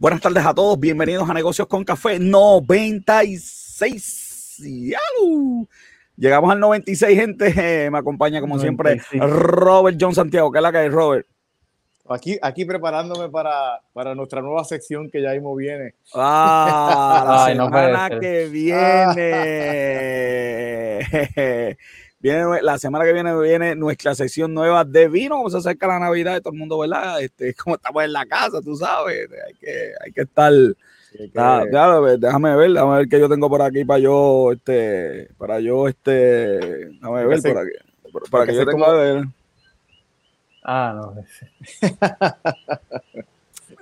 Buenas tardes a todos, bienvenidos a Negocios con Café 96. Llegamos al 96, gente. Eh, me acompaña como siempre Robert John Santiago. ¿Qué es la que hay, Robert? Aquí, aquí preparándome para, para nuestra nueva sección que ya mismo viene. Ah, la semana que viene. Viene, la semana que viene viene nuestra sección nueva de vino, como se acerca la Navidad de todo el mundo, ¿verdad? Este, como estamos en la casa, tú sabes, hay que, hay que estar. déjame ver, déjame ver qué yo tengo por aquí para yo, este, para yo, este, déjame ver por aquí, para, que yo tenga ver. Ah, no.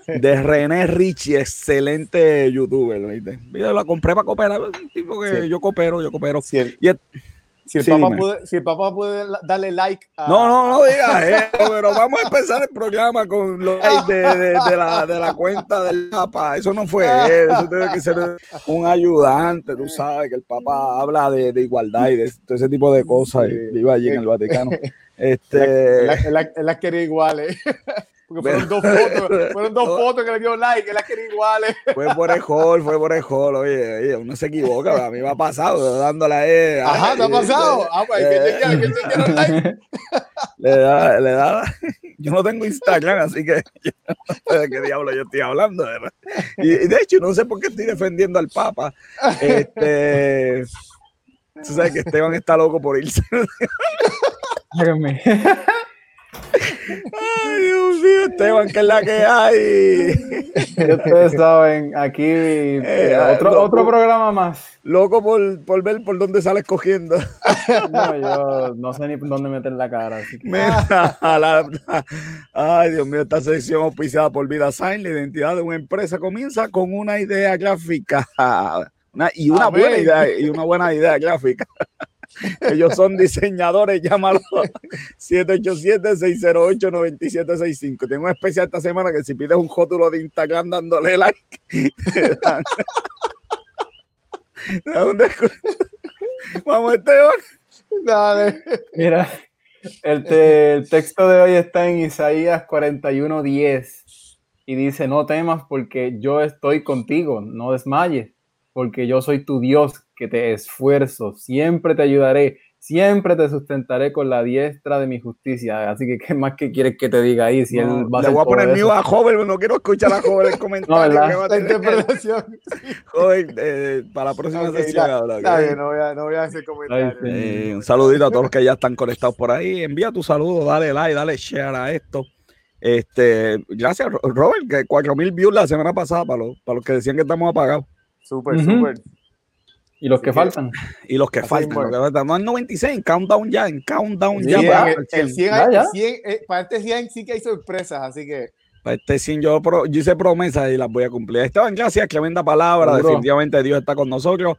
de René Richie, excelente youtuber, ¿viste? Yo la compré para cooperar, tipo que yo coopero, yo coopero. Y si el, papá puede, si el, papá puede, darle like a... No, no, no digas eso, pero vamos a empezar el programa con los likes de, de, la, de, la, cuenta del Papa. Eso no fue él, eso tiene que ser un ayudante, tú sabes, que el Papa habla de, igualdad y de todo ese tipo de cosas. Y vive allí en el Vaticano. Este... Él las quería iguales. Porque fueron dos fotos, fueron dos fotos que le dio like, él las quería iguales. Fue por el hall, fue por el hall, oye, oye, uno se equivoca, a mí me ha pasado, dándole a él. Ajá, te ha pasado. Ah, pues, ¿qué te quiero like? Le da, le da, yo no tengo Instagram, así que yo no sé de qué diablo yo estoy hablando. ¿verdad? Y, y, de hecho, no sé por qué estoy defendiendo al Papa. Este, tú sabes que Esteban está loco por irse. Ay, Dios mío, Esteban, que es la que hay. Ustedes saben, aquí eh, otro, otro programa más. Loco por, por, ver por dónde sales cogiendo. No, yo no sé ni dónde meter la cara. ay, Dios mío, esta sección auspiciada por Vida Sign, la identidad de una empresa comienza con una idea gráfica. y una buena idea, y una buena idea gráfica. Ellos son diseñadores, llámalo 787-608-9765. Tengo un especial esta semana que si pides un rótulo de Instagram dándole like, Vamos, Esteban. Dale. Mira, el, el texto de hoy está en Isaías 41:10 y dice: No temas porque yo estoy contigo, no desmayes, porque yo soy tu Dios que te esfuerzo, siempre te ayudaré, siempre te sustentaré con la diestra de mi justicia. Así que, ¿qué más que quieres que te diga ahí? Si él va le voy a poner mío a joven, no quiero escuchar a joven el comentario. no, que va a tener. interpretación. Joven, eh, para la próxima sesión. no, voy a, no voy a hacer comentarios. Eh, un saludito a todos los que ya están conectados por ahí. Envía tu saludo, dale like, dale share a esto. Este, gracias, Robert, que 4000 views la semana pasada para los, para los que decían que estamos apagados. Súper, súper. Y los que faltan. Y los que faltan. No en 96, en Countdown ya, en Countdown ya. para, este 100 sí que hay sorpresas, así que. Para este 100 yo, yo hice promesas y las voy a cumplir. Esteban, gracias, tremenda palabra. Definitivamente Dios está con nosotros.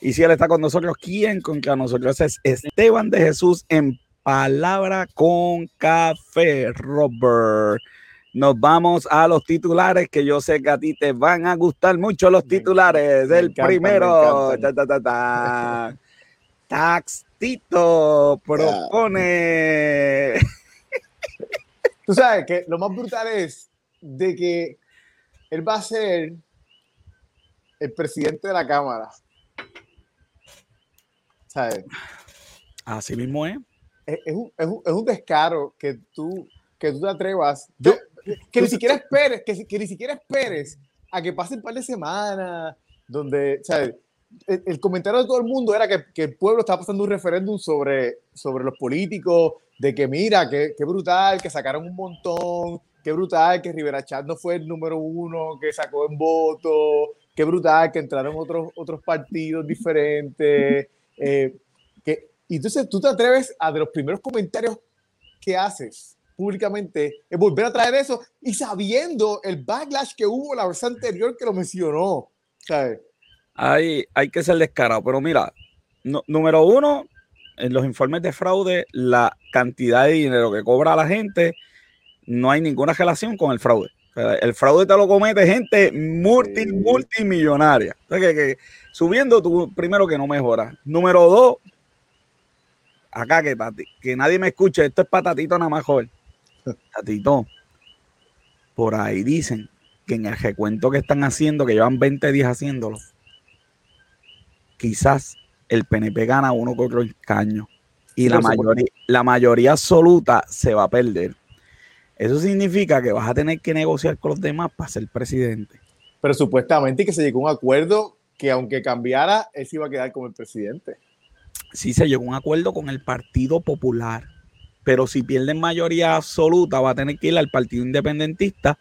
Y si Él está con nosotros, ¿quién contra nosotros? Es Esteban de Jesús en palabra con café, Robert. Nos vamos a los titulares que yo sé que a ti te van a gustar mucho los titulares. El primero, Taxtito propone. Tú sabes que lo más brutal es de que él va a ser el presidente de la Cámara. ¿Sabes? Así mismo es. Es, un, es, un, es un, descaro que tú, que tú te atrevas. Yo, que ni siquiera esperes, que, que, ni siquiera esperes a que pasen un par de semanas, donde, ¿sabes? El, comentario de todo el mundo era que, que, el pueblo estaba pasando un referéndum sobre, sobre los políticos, de que mira, qué brutal, que sacaron un montón, qué brutal que Rivera Chat no fue el número uno que sacó en voto, qué brutal que entraron otros, otros partidos diferentes. Eh, que, y entonces tú te atreves a de los primeros comentarios que haces públicamente es volver a traer eso y sabiendo el backlash que hubo la vez anterior que lo mencionó. Hay, hay que ser descarado, pero mira, número uno, en los informes de fraude, la cantidad de dinero que cobra la gente, no hay ninguna relación con el fraude. el fraude te lo comete gente multi, multimillonaria. que, subiendo tú, primero que no mejora. Número dos, acá que, que nadie me escuche, esto es patatito nada más joven. Tatito, por ahí dicen que en el recuento que están haciendo, que llevan 20 días haciéndolo, quizás el PNP gana uno con otro escaño y la mayoría, la mayoría absoluta se va a perder. Eso significa que vas a tener que negociar con los demás para ser presidente. Pero supuestamente que se llegó a un acuerdo que aunque cambiara, él se iba a quedar como el presidente. Sí, se llegó a un acuerdo con el Partido Popular, pero si pierden mayoría absoluta va a tener que ir al Partido Independentista,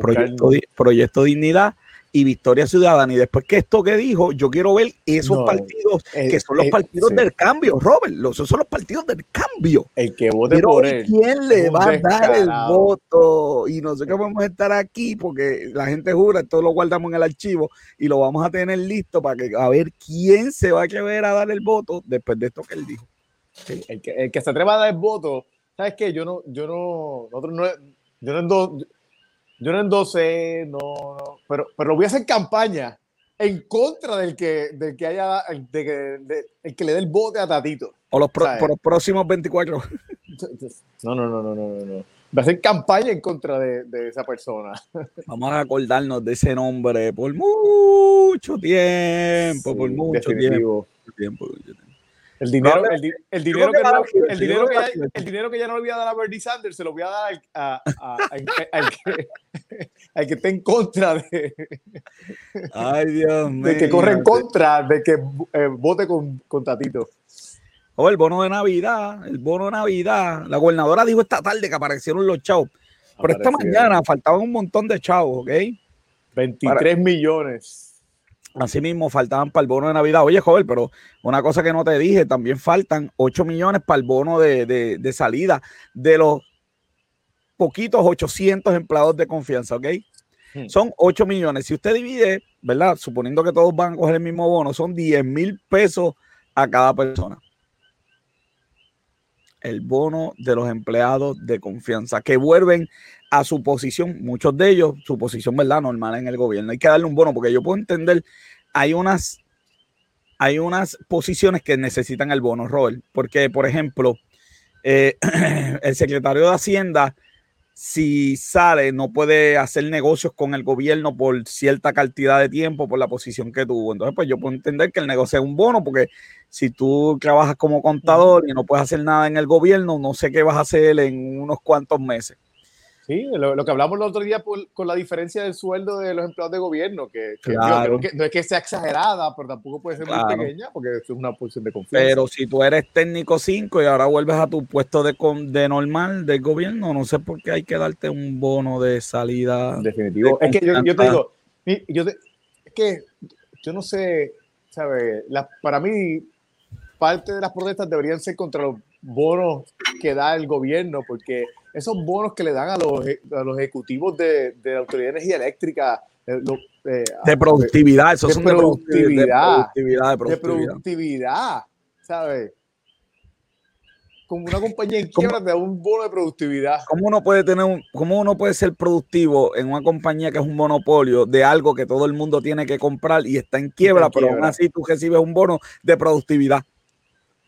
Proyecto, Proyecto Dignidad, y Victoria Ciudadana. Y después que esto que dijo, yo quiero ver esos partidos eh, que son los eh, partidos del cambio, Robert. Los, esos son los partidos del cambio. El que vote por él. ¿Quién le va a dar el voto? Y no sé qué podemos estar aquí porque la gente jura, esto lo guardamos en el archivo y lo vamos a tener listo para que a ver quién se va a querer a dar el voto después de esto que él dijo. El, que, el que se atreva a dar el voto, ¿sabes qué? Yo no, yo no, nosotros no, yo no, yo no endosé, no, no pero, pero voy a hacer campaña en contra del que, del que haya, de, el que le dé el bote a Tatito. O los, por los próximos 24. No, no, no, no, no, no. Voy a hacer campaña en contra de, de esa persona. Vamos a acordarnos de ese nombre por mucho tiempo, por mucho tiempo. tiempo. El dinero, el, dinero, que, no, el, dinero que ya, el dinero que ya no le voy a dar a Bernie Sanders se lo voy a dar a, al, que, al que esté en contra de. Ay, Dios mío. De que corre en contra, de que eh, vote con, con Tatito. O oh, el bono de Navidad, el bono de Navidad. La gobernadora dijo esta tarde que aparecieron los chavos. Pero esta mañana faltaban un montón de chavos, ¿ok? 23 millones. Así mismo faltaban para el bono de Navidad. Oye, joven, pero una cosa que no te dije, también faltan 8 millones para el bono de, salida de los poquitos 800 empleados de confianza, ¿ok? Hmm. Son 8 millones. Si usted divide, ¿verdad? Suponiendo que todos van a coger el mismo bono, son 10 mil pesos a cada persona. El bono de los empleados de confianza que vuelven a su posición, muchos de ellos, su posición, ¿verdad? Normal en el gobierno. Hay que darle un bono porque yo puedo entender, hay unas, hay unas posiciones que necesitan el bono, Robert, porque, por ejemplo, eh, el secretario de Hacienda, si sale, no puede hacer negocios con el gobierno por cierta cantidad de tiempo, por la posición que tuvo. Entonces, pues yo puedo entender que el negocio es un bono, porque si tú trabajas como contador y no puedes hacer nada en el gobierno, no sé qué vas a hacer en unos cuantos meses. Sí, lo, que hablamos el otro día con la diferencia del sueldo de los empleados de gobierno, que, no es que sea exagerada, pero tampoco puede ser muy pequeña, porque es una posición de confianza. Pero si tú eres técnico 5 y ahora vuelves a tu puesto de, de normal del gobierno, no sé por qué hay que darte un bono de salida. Definitivo. es que yo, te digo, yo es que yo no sé, ¿sabes? para mí, parte de las protestas deberían ser contra los bonos que da el gobierno, porque esos bonos que le dan a los, a los ejecutivos de, de la Autoridad de Energía Eléctrica, eh, eh, de productividad, eso de, son productividad, de, productividad, de productividad, ¿sabes? Como una compañía en quiebra te da un bono de productividad. ¿Cómo uno puede tener un, cómo uno puede ser productivo en una compañía que es un monopolio de algo que todo el mundo tiene que comprar y está en quiebra, pero aún así tú recibes un bono de productividad?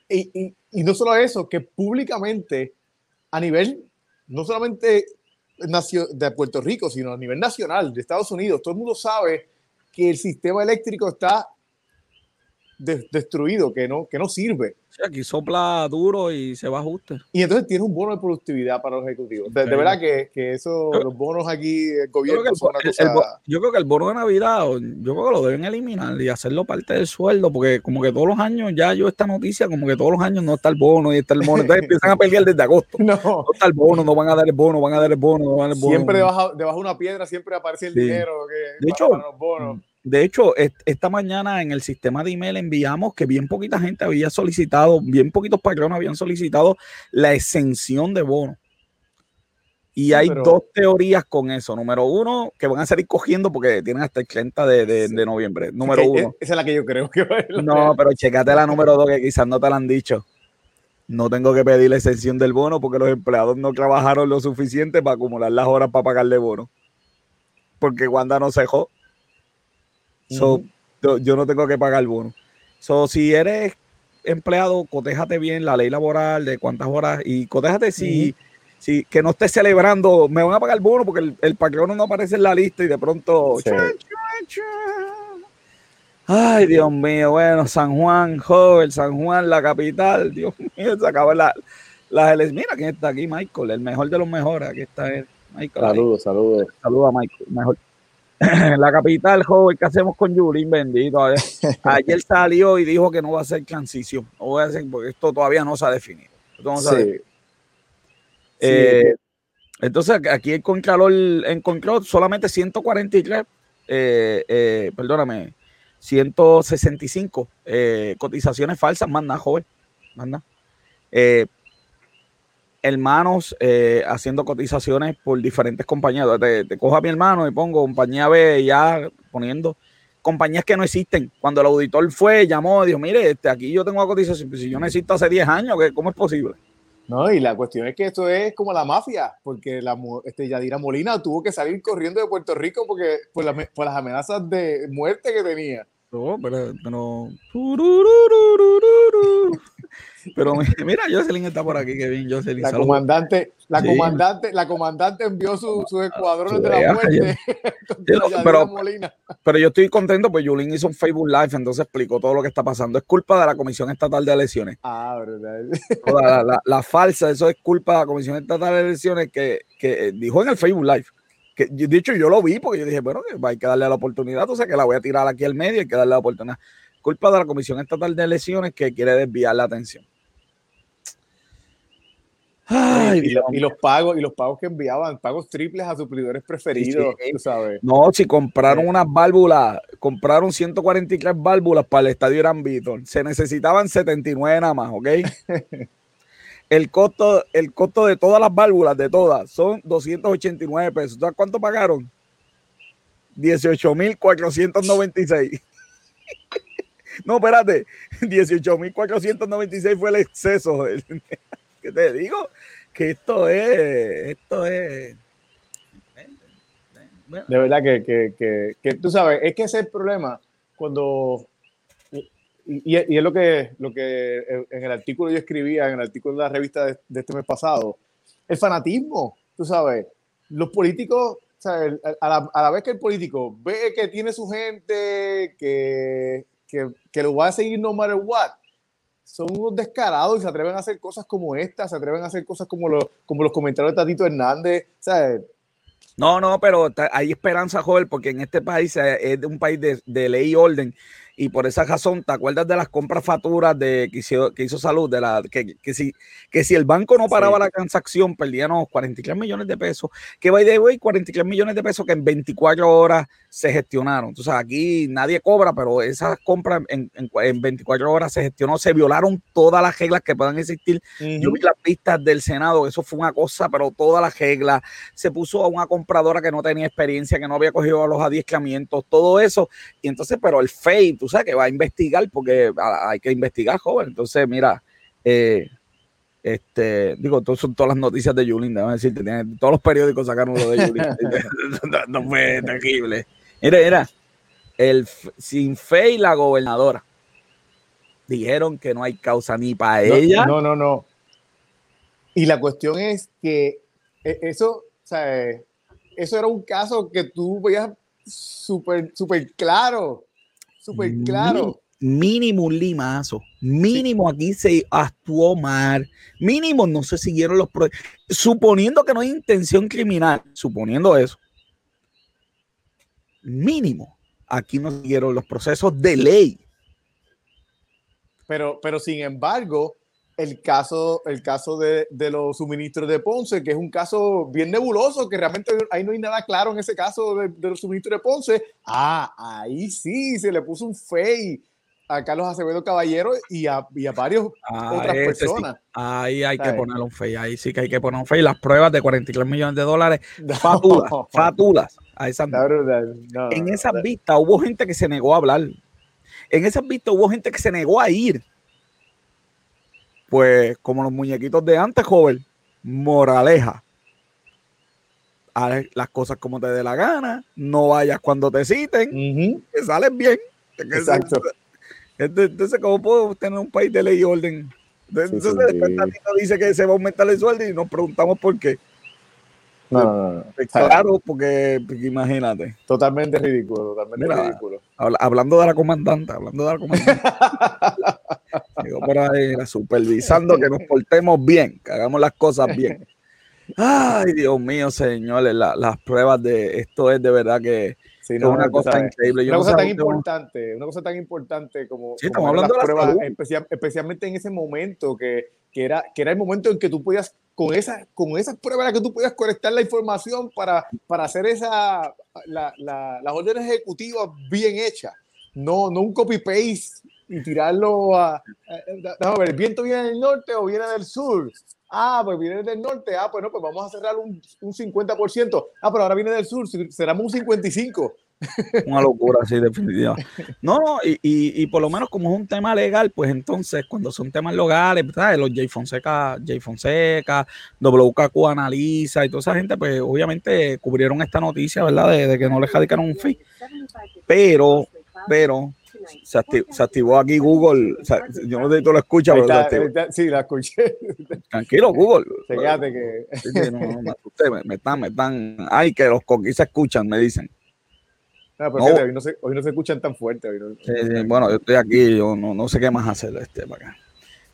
Y, y, y no solo eso, que públicamente a nivel no solamente de Puerto Rico, sino a nivel nacional, de Estados Unidos, todo el mundo sabe que el sistema eléctrico está destruido, que no, que no sirve. Aquí sopla duro y se va ajuste. Y entonces tiene un bono de productividad para los ejecutivos. De, verdad que, que eso, los bonos aquí, el gobierno yo creo que el, yo creo que el bono de Navidad, yo creo que lo deben eliminar y hacerlo parte del sueldo, porque como que todos los años, ya yo esta noticia, como que todos los años no está el bono y está el bono. Entonces empiezan a pelear desde agosto. No. no está el bono, no van a dar el bono, van a dar el bono, no van a dar el bono. Siempre debajo, debajo de una piedra siempre aparece el dinero que, de hecho, los bonos. De hecho, esta mañana en el sistema de email enviamos que bien poquita gente había solicitado, bien poquitos patrones habían solicitado la exención de bono. Y hay dos teorías con eso. Número uno, que van a salir cogiendo porque tienen hasta el 30 de, noviembre. Número uno. Esa es la que yo creo que va a No, pero checate la número dos que quizás no te la han dicho. No tengo que pedir la exención del bono porque los empleados no trabajaron lo suficiente para acumular las horas para pagarle bono. Porque Wanda no dejó yo no tengo que pagar el bono. So, si eres empleado, cotéjate bien la ley laboral de cuántas horas y cotéjate si, si, que no esté celebrando, me van a pagar el bono porque el, el no aparece en la lista y de pronto. Ay, Dios mío, bueno, San Juan, joven, San Juan, la capital, Dios mío, se acaba la, las Mira quién está aquí, Michael, el mejor de los mejores, aquí está él. Michael, saludos, saludos. Saludos a Michael, mejor. la capital, joven, ¿qué hacemos con Yulín? Bendito. Ayer salió y dijo que no va a ser transición, no voy a hacer, porque esto todavía no se ha definido. Eh, entonces, aquí el Contralor encontró solamente 143, eh, eh, perdóname, 165 eh, cotizaciones falsas, más nada, joven, más nada. Hermanos eh, haciendo cotizaciones por diferentes compañías. Te, cojo a mi hermano y pongo compañía B ya poniendo compañías que no existen. Cuando el auditor fue, llamó, dijo, mire, este, aquí yo tengo una cotización, pues si yo necesito hace 10 años, ¿cómo es posible? No, y la cuestión es que esto es como la mafia, porque la, este, Yadira Molina tuvo que salir corriendo de Puerto Rico porque por, por las amenazas de muerte que tenía. No, pero, pero, pero mira, Jocelyn está por aquí, Kevin. Jocelyn, la comandante, la comandante, la comandante envió sus su escuadrones de la muerte. pero, pero, yo estoy contento, pues Julín hizo un Facebook Live, entonces explicó todo lo que está pasando. Es culpa de la Comisión Estatal de Elecciones. Ah, verdad. La, la, falsa, eso es culpa de la Comisión Estatal de Elecciones que, que dijo en el Facebook Live que de hecho yo lo vi porque yo dije, bueno, hay que darle la oportunidad, o sea que la voy a tirar aquí al medio, hay que darle la oportunidad. Culpa de la Comisión Estatal de Elecciones que quiere desviar la atención. Y, los pagos y los pagos que enviaban, pagos triples a suplidores preferidos, sabes. No, si compraron unas válvulas, compraron 143 válvulas para el estadio Irán Víctor, se necesitaban 79 nada más, ¿ok? El costo, el costo de todas las válvulas, de todas, son 289 pesos. ¿Sabes cuánto pagaron? 18.496. no, espérate. 18.496 fue el exceso. ¿Qué te digo? Que esto es, esto es... De verdad que, que, que, que tú sabes, es que ese es el problema cuando y, es lo que, lo que en el artículo yo escribía, en el artículo de la revista de, este mes pasado, el fanatismo, tú sabes, los políticos, a, la, vez que el político ve que tiene su gente, que, que, que, lo va a seguir no matter what, son unos descarados y se atreven a hacer cosas como esta, se atreven a hacer cosas como, lo, como los comentarios de Tatito Hernández. No, no, pero hay esperanza, joven, porque en este país es un país de, de ley y orden y por esa razón, ¿te acuerdas de las compras facturas de, que, hizo, que hizo Salud? De la, que, que, si, que si el banco no paraba la transacción, perdíamos 43 millones de pesos. Que by the way, 43 millones de pesos que en 24 horas se gestionaron. Entonces aquí nadie cobra, pero esas compras en, en, 24 horas se gestionó, se violaron todas las reglas que puedan existir. Yo vi las pistas del Senado, eso fue una cosa, pero todas las reglas. Se puso a una compradora que no tenía experiencia, que no había cogido los adiestramientos, todo eso. Y entonces, pero el FEI, tú sabes que va a investigar porque hay que investigar, joven. Entonces, mira, eh, este, digo, todas son todas las noticias de Yulín, déjame decirte, todos los periódicos sacaron lo de Yulín. no, fue terrible. Mira, mira, el sin fe y la gobernadora dijeron que no hay causa ni para ella. No, no, no. Y la cuestión es que e, eso, o sea, eso era un caso que tú veías súper, súper claro súper claro. Mínimo un limazo, mínimo aquí se actuó mal, mínimo no se siguieron los suponiendo que no hay intención criminal, suponiendo eso, mínimo aquí no siguieron los procesos de ley. Pero, pero sin embargo, el caso, el caso de, de, los suministros de Ponce, que es un caso bien nebuloso, que realmente ahí no hay nada claro en ese caso de, los suministros de Ponce. Ah, ahí sí se le puso un fey a Carlos Acevedo Caballero y a, y a varios ah, otras personas. Ahí hay que poner un fey, ahí sí que hay que poner un fey. Las pruebas de 43 millones de dólares, fatulas, fatulas. A en esas vistas hubo gente que se negó a hablar. En esas vistas hubo gente que se negó a ir pues como los muñequitos de antes, joven, moraleja. Haz las cosas como te dé la gana, no vayas cuando te citen, que sales bien. Exacto. Entonces, ¿cómo puedo tener un país de ley y orden Entonces, después Tatito dice que se va a aumentar el sueldo y nos preguntamos por qué. No, no, no. Pues, claro, porque, imagínate. Totalmente ridículo, totalmente ridículo. hablando de la comandante, hablando de la comandante. Digo por ahí, supervisando que nos portemos bien, que hagamos las cosas bien. Ay, Dios mío, señores, las pruebas de esto es de verdad que es una cosa increíble. una cosa tan importante, una cosa tan importante como, sí, estamos hablando de las pruebas, especialmente en ese momento que, que, era, que era el momento en que tú podías, con, esa, con esas pruebas que tú podías conectar la información para, para hacer esa, la, la, las órdenes ejecutivas bien hechas, no, no un copy-paste y tirarlo a, a, ver, ¿el viento viene del norte o viene del sur? Ah, pues viene del norte. Ah, pues no, pues vamos a cerrar un, un 50%. Ah, pero ahora viene del sur. Será un 55%. Una locura, sí, definitiva. No, no, y, y, y, por lo menos como es un tema legal, pues entonces cuando son temas legales, ¿sabes? los J Fonseca, J Fonseca, WKQ analiza y toda esa gente, pues obviamente cubrieron esta noticia, ¿verdad? De, de que no le radicaron un fee. Pero, pero, se, activó, aquí Google. yo no sé si tú lo escuchas, pero Sí, la escuché. Tranquilo, Google. Fíjate que. me, están, me están. Ay, que los coquis se escuchan, me dicen. Ah, hoy, no se, hoy no se escuchan tan fuerte. bueno, yo estoy aquí, yo no, no sé qué más hacer este para acá.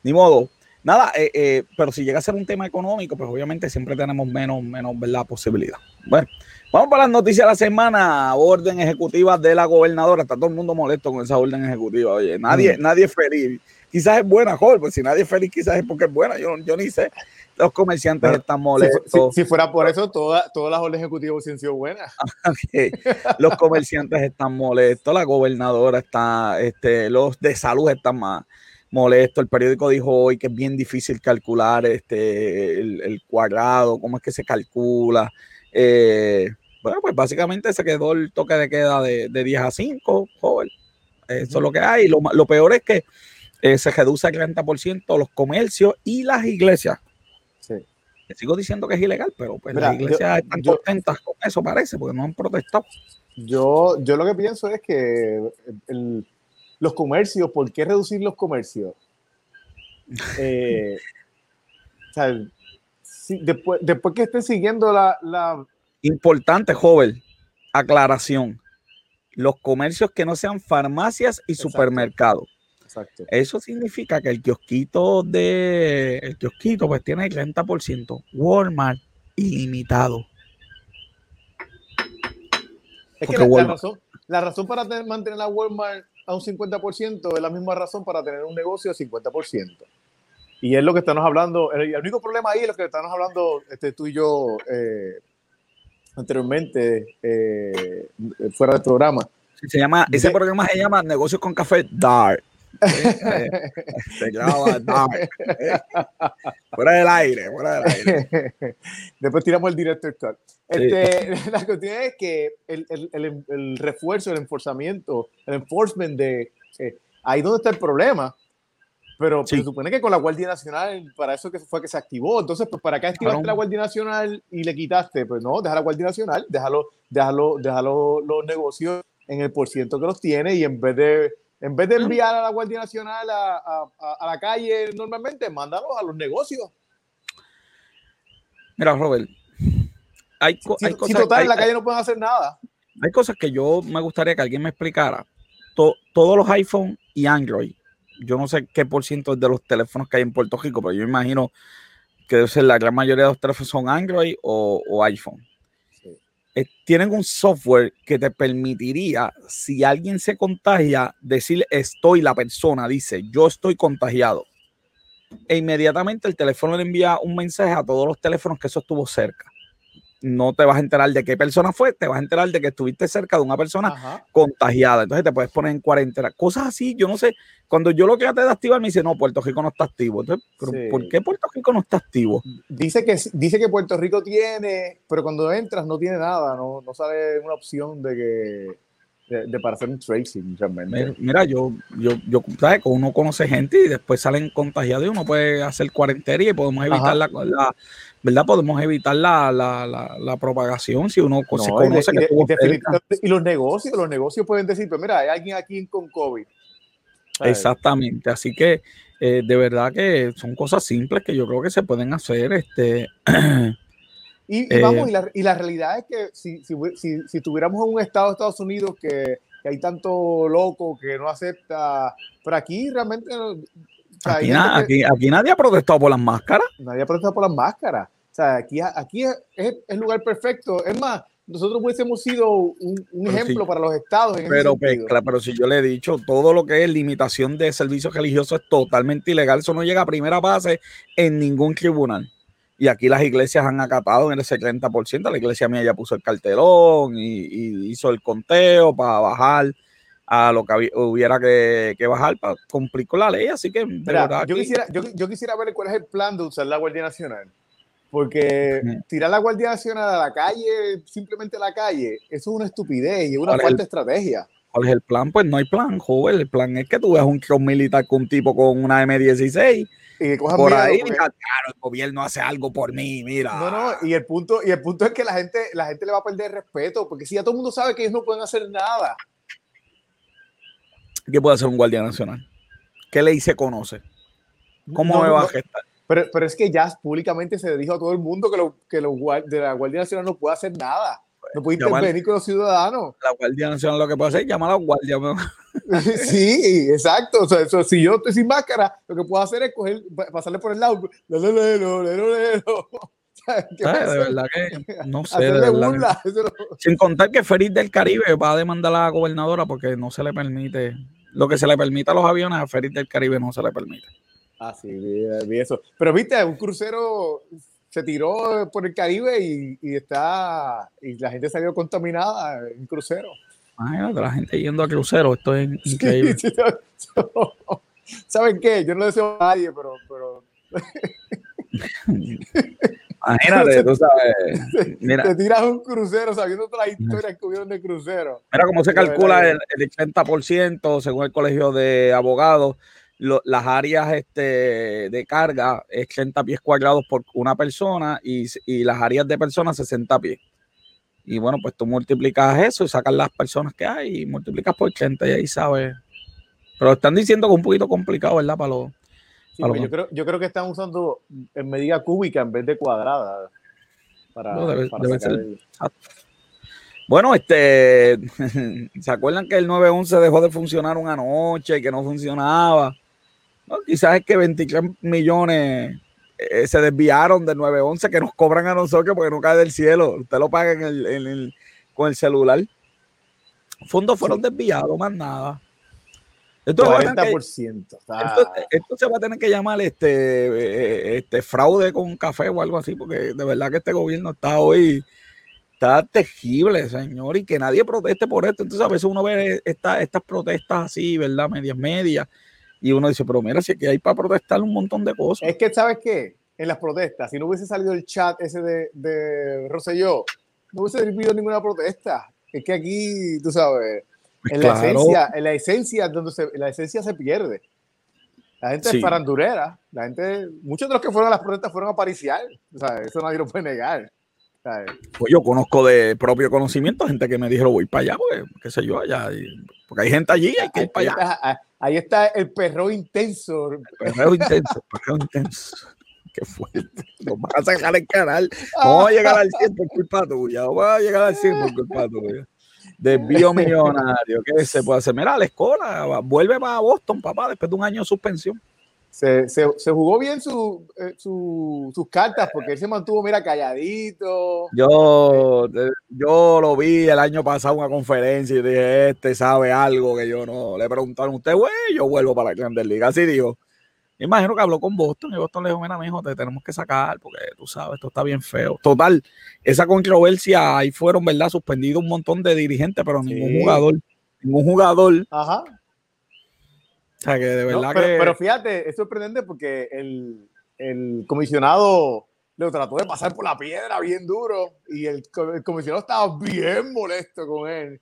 Ni modo. Nada, eh, eh, pero si llega a ser un tema económico, pues obviamente siempre tenemos menos, menos ¿verdad? posibilidad. Bueno, Vamos para las noticias de la semana. Orden ejecutiva de la gobernadora. Está todo el mundo molesto con esa orden ejecutiva. Oye, nadie, mm. nadie es feliz. Quizás es buena, Jorge, pues si nadie es feliz, quizás es porque es buena. Yo, yo ni sé. Los comerciantes están molestos. Si, fuera por eso, todas las órdenes ejecutivas hubiesen sido buenas. Los comerciantes están molestos, la gobernadora está, este, los de salud están más molestos. El periódico dijo hoy que es bien difícil calcular este, el, el cuadrado, cómo es que se calcula. Eh, bueno, pues básicamente se quedó el toque de queda de, de 10 a 5, joven. Eso es lo que hay. Lo, lo peor es que eh, se reduce al 30% los comercios y las iglesias. Sigo diciendo que es ilegal, pero pues las iglesias están contentas con eso, parece, porque no han protestado. Yo, yo lo que pienso es que los comercios, ¿por qué reducir los comercios? Eh, o sea, después, después que estén siguiendo la, la Importante, joven, aclaración. Los comercios que no sean farmacias y supermercados. Exacto. Eso significa que el kiosquito de el kiosquito pues tiene el 30%. Walmart ilimitado. Es que la, razón, la razón para mantener la Walmart a un 50% es la misma razón para tener un negocio a 50%. Y es lo que estamos hablando. El, único problema ahí es lo que estamos hablando este, tú y yo eh, anteriormente eh, fuera del programa. Se llama, ese programa se llama Negocios con Café Dark. Dark. fuera del aire, fuera del aire. Después tiramos el director Este, La cuestión es que el, el, el, refuerzo, el enforzamiento, el enforcement de eh, ahí donde está el problema. Pero se supone que con la Guardia Nacional, para eso que fue que se activó. Entonces, pues, ¿para qué activaste la Guardia Nacional y le quitaste? Pues no, deja la Guardia Nacional, déjalo, déjalo, déjalo los negocios en el porciento que los tiene y en vez de, en vez de enviar a la Guardia Nacional a, a, a la calle normalmente, mándalos a los negocios. Mira, Robert, hay, si, hay cosas... Si total, en la calle no pueden hacer nada. Hay cosas que yo me gustaría que alguien me explicara. todos los iPhone y Android yo no sé qué por ciento de los teléfonos que hay en Puerto Rico, pero yo imagino que debe ser la gran mayoría de los teléfonos son Android o, iPhone. Eh, tienen un software que te permitiría, si alguien se contagia, decir estoy, la persona dice yo estoy contagiado. E inmediatamente el teléfono le envía un mensaje a todos los teléfonos que eso estuvo cerca no te vas a enterar de qué persona fue, te vas a enterar de que estuviste cerca de una persona contagiada. Entonces te puedes poner en cuarentena. Cosas así, yo no sé. Cuando yo lo que traté de activar, me dice, no, Puerto Rico no está activo. Entonces, ¿por qué Puerto Rico no está activo? Dice que, dice que Puerto Rico tiene, pero cuando entras no tiene nada, no, no sale una opción de que de, para hacer un tracing realmente. Mira, yo, yo, yo, ¿sabes? Uno conoce gente y después salen contagiados y uno puede hacer cuarentena y podemos evitar la, ¿verdad? Podemos evitar la, la, la, propagación si uno se conoce que y, los negocios, los negocios pueden decir, pues mira, hay alguien aquí con COVID. Exactamente, así que eh, de verdad que son cosas simples que yo creo que se pueden hacer. Este, y, vamos, y la, y la, realidad es que si, si, si, si tuviéramos un estado de Estados Unidos que, que, hay tanto loco que no acepta, pero aquí realmente... aquí, aquí, aquí, nadie ha protestado por las máscaras. Nadie ha protestado por las máscaras. O sea, aquí, aquí es, es el lugar perfecto. Es más, nosotros hubiésemos sido un, un ejemplo para los estados. En pero, pues, claro, pero si yo le he dicho, todo lo que es limitación de servicios religiosos es totalmente ilegal. Eso no llega a primera base en ningún tribunal. Y aquí las iglesias han acatado en el 70%. La iglesia mía ya puso el cartelón y, hizo el conteo para bajar a lo que hubiera que, que bajar para cumplir con la ley. Así que, yo, quisiera, yo, yo quisiera ver cuál es el plan de usar la Guardia Nacional. Porque tirar la Guardia Nacional a la calle, simplemente a la calle, eso es una estupidez y una falta estrategia. ¿Cuál es el plan? Pues no hay plan, joven. El plan es que tú veas un militar con un tipo con una M16 y por ahí, claro, el gobierno hace algo por mí, mira. No, no, y el punto, y el punto es que la gente, la gente le va a perder respeto, porque si ya todo el mundo sabe que ellos no pueden hacer nada. ¿Qué puede hacer un guardia nacional? ¿Qué ley se conoce? ¿Cómo me va a gestar? Pero, pero es que ya públicamente se dijo a todo el mundo que, lo, que de la Guardia Nacional no puede hacer nada. No puede intervenir con los ciudadanos. La Guardia Nacional lo que puede hacer es llamar a la Guardia. sí, exacto. O sea, eso, si yo estoy sin máscara, lo que puedo hacer es coger, pasarle por el lado. Lelo, lelo, lelo. De verdad que no sé. De verdad Sin contar que Feliz del Caribe va a demandar a la gobernadora porque no se le permite. Lo que se le permite a los aviones a Feliz del Caribe no se le permite. Ah, sí, vi, eso. Pero viste, un crucero se tiró por el Caribe y, y, está y la gente salió contaminada en crucero. Imagínate, la gente yendo a crucero, esto es increíble. ¿Saben qué? Yo no deseo a nadie, pero, pero... Imagínate, tú sabes. Mira, te tiras un crucero sabiendo todas las historias que hubieron de crucero. Mira cómo se calcula el, el 80% según el colegio de abogados las áreas este, de carga es 30 pies cuadrados por una persona y, las áreas de personas 60 pies. Y bueno, pues tú multiplicas eso y sacas las personas que hay y multiplicas por 80 y ahí sabes. Pero están diciendo que es un poquito complicado, ¿verdad? Para los, pues yo, creo, yo creo que están usando en medida cúbica en vez de cuadrada. Para, Bueno, este, ¿se acuerdan que el 911 dejó de funcionar una noche y que no funcionaba? Quizás es que 23 millones eh, se desviaron del 911 que nos cobran a nosotros porque no cae del cielo. Usted lo paga en el, con el celular. Fondos fueron desviados, más nada. Esto, 40%. esto, se va a tener que llamar este, eh, este fraude con café o algo así, porque de verdad que este gobierno está hoy, está tejible, señor, y que nadie proteste por esto. Entonces a veces uno ve estas protestas así, ¿verdad? Medias, medias y uno dice, pero mira, si aquí hay para protestar un montón de cosas. Es que, ¿sabes qué? En las protestas, si no hubiese salido el chat ese de, de Rosselló, no hubiese servido ninguna protesta. Es que aquí, tú sabes, pues en, la esencia, en la esencia, donde se, la esencia se pierde. La gente es farandurera, la gente, muchos de los que fueron a las protestas fueron a pariciar, o sea, eso nadie lo puede negar. Pues yo conozco de propio conocimiento gente que me dijo voy para allá, pues, qué sé yo, allá. porque hay gente allí, hay que ir para allá. Ahí está el perro intenso. El perro intenso, perro intenso. Qué fuerte. Nos vas a sacar el canal. Vamos a llegar al 100 por culpa tuya. Vamos a llegar al 100 por culpa tuya. Desvío millonario. ¿Qué se puede hacer? Mira, la escuela vuelve para Boston, papá, después de un año de suspensión se, se, se, jugó bien su, eh, su, sus cartas porque él se mantuvo, mira, calladito. Yo, yo lo vi el año pasado en una conferencia y dije, este sabe algo que yo no. Le preguntaron, ¿usted, güey? Yo vuelvo para la Grandes Liga. Así dijo. Imagino que habló con Boston y Boston le dijo, mira, mijo, te tenemos que sacar porque tú sabes, esto está bien feo. Total, esa controversia, ahí fueron, ¿verdad? Suspendidos un montón de dirigentes, pero ningún jugador, ningún jugador Ajá o sea, que de verdad pero, que... pero, fíjate, es sorprendente porque el, el, comisionado lo trató de pasar por la piedra bien duro y el, el comisionado estaba bien molesto con él.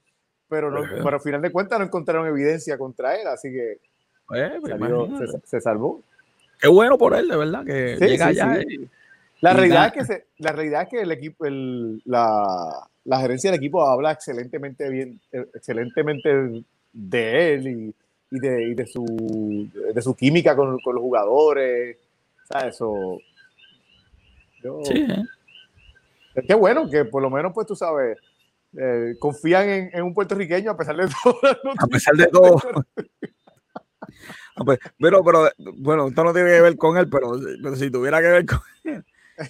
Pero, no, pero al final de cuentas no encontraron evidencia contra él, así que pues, se, se, salvó. Qué bueno por él, de verdad, que llega allá. la, realidad es que se, la realidad es que el equipo, el, la, la gerencia del equipo habla excelentemente bien, excelentemente de él y y de, y de, su, de su química con, con los jugadores. ¿Sabes? Eso. Yo, Sí, ¿eh? Qué bueno que por lo menos, pues tú sabes, eh, confían en, en un puertorriqueño a pesar de todo. a pesar de todo. Ah, pues, Pero, pero, bueno, esto no tiene que ver con él, pero, pero si tuviera que ver con él,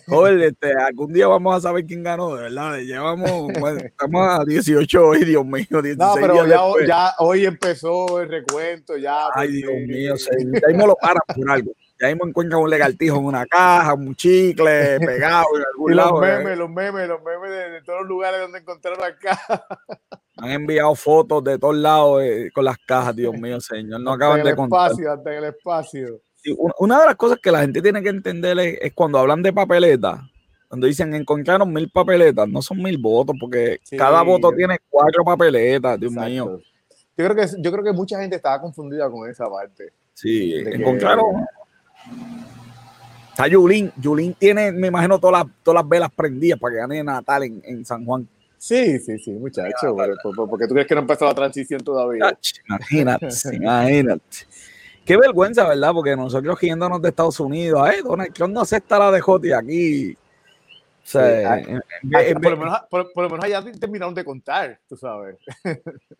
joder, este, algún día vamos a saber quién ganó, de verdad. Llevamos, bueno, estamos a 18 hoy, Dios mío, 16 No, pero días ya, después. ya hoy empezó el recuento, ya. Ay, Dios mío, se, ya mismo lo paran por algo. Ya mismo encuentran un legaltijo en una caja, un chicle pegado en algún Y los lado. eh. memes, los memes, los memes de, de todos los lugares donde encontraron acá. Han enviado fotos de todos lados eh, con las cajas, Dios mío, señor. No acaban en de el contar. espacio, hasta en el espacio. Una de las cosas que la gente tiene que entender es, es cuando hablan de papeletas, cuando dicen encontraron mil papeletas, no son mil votos, porque Sí. cada voto tiene cuatro papeletas, Dios Exacto. mío. Yo creo, que, yo creo que mucha gente estaba confundida con esa parte. Sí, De que- encontraron. Está Yulín, Yulín tiene, me imagino, todas las, todas las velas prendidas para que gane Natal en, en San Juan. Sí, sí, sí, muchacho. pero- por- por- porque tú crees que no empezó la transición todavía. Imagínate, imagínate. Qué vergüenza, ¿verdad? Porque nosotros riéndonos de Estados Unidos, ay, Donald Trump no acepta la de Joti aquí. O sea, Sí, ah, en- en- en- por, lo menos, por, por lo menos allá terminaron de contar, tú sabes.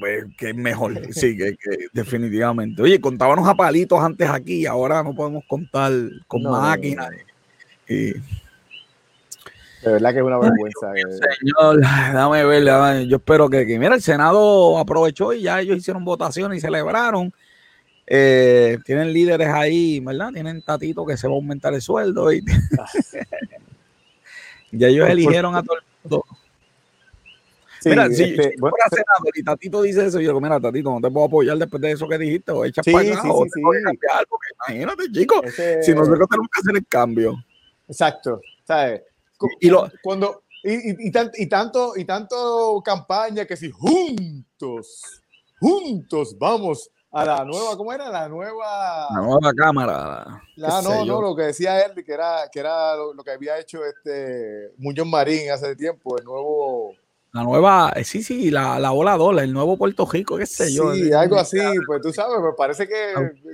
Pues, que es mejor, sí, que, que definitivamente. Oye, contábamos a palitos antes aquí, ahora no podemos contar con No, no, máquinas. Y, De verdad que es una vergüenza. señor, dame ver, dame- yo espero que, que, mira, el Senado aprovechó y ya ellos hicieron votaciones y celebraron. Eh, tienen líderes ahí, ¿verdad? Tienen Tatito que se va a aumentar el sueldo y ya ellos Por- por- eligieron a todo el mundo. Sí, mira, si, este, si yo bueno, fuera senador y Tatito dice eso, yo digo, mira, Tatito, no te puedo apoyar después de eso que dijiste, o echas Sí, para acá, sí, o sí, te voy a cambiar, porque imagínate, chicos, ese- si nosotros tenemos que hacer el cambio. Exacto, ¿sabes? Y lo- Cuando, y, y- y tan- y tanto, y tanto campaña que si juntos, juntos vamos a la nueva, ¿cómo era? La nueva, La nueva cámara. la, no, yo. no, lo que decía él, que era, que era lo, lo que había hecho este Muñoz Marín hace tiempo, el nuevo, La nueva, eh, sí, sí, la, la ola dólar, el nuevo Puerto Rico, qué sé yo. sí, Eh, algo así, pues tú sabes, me parece que...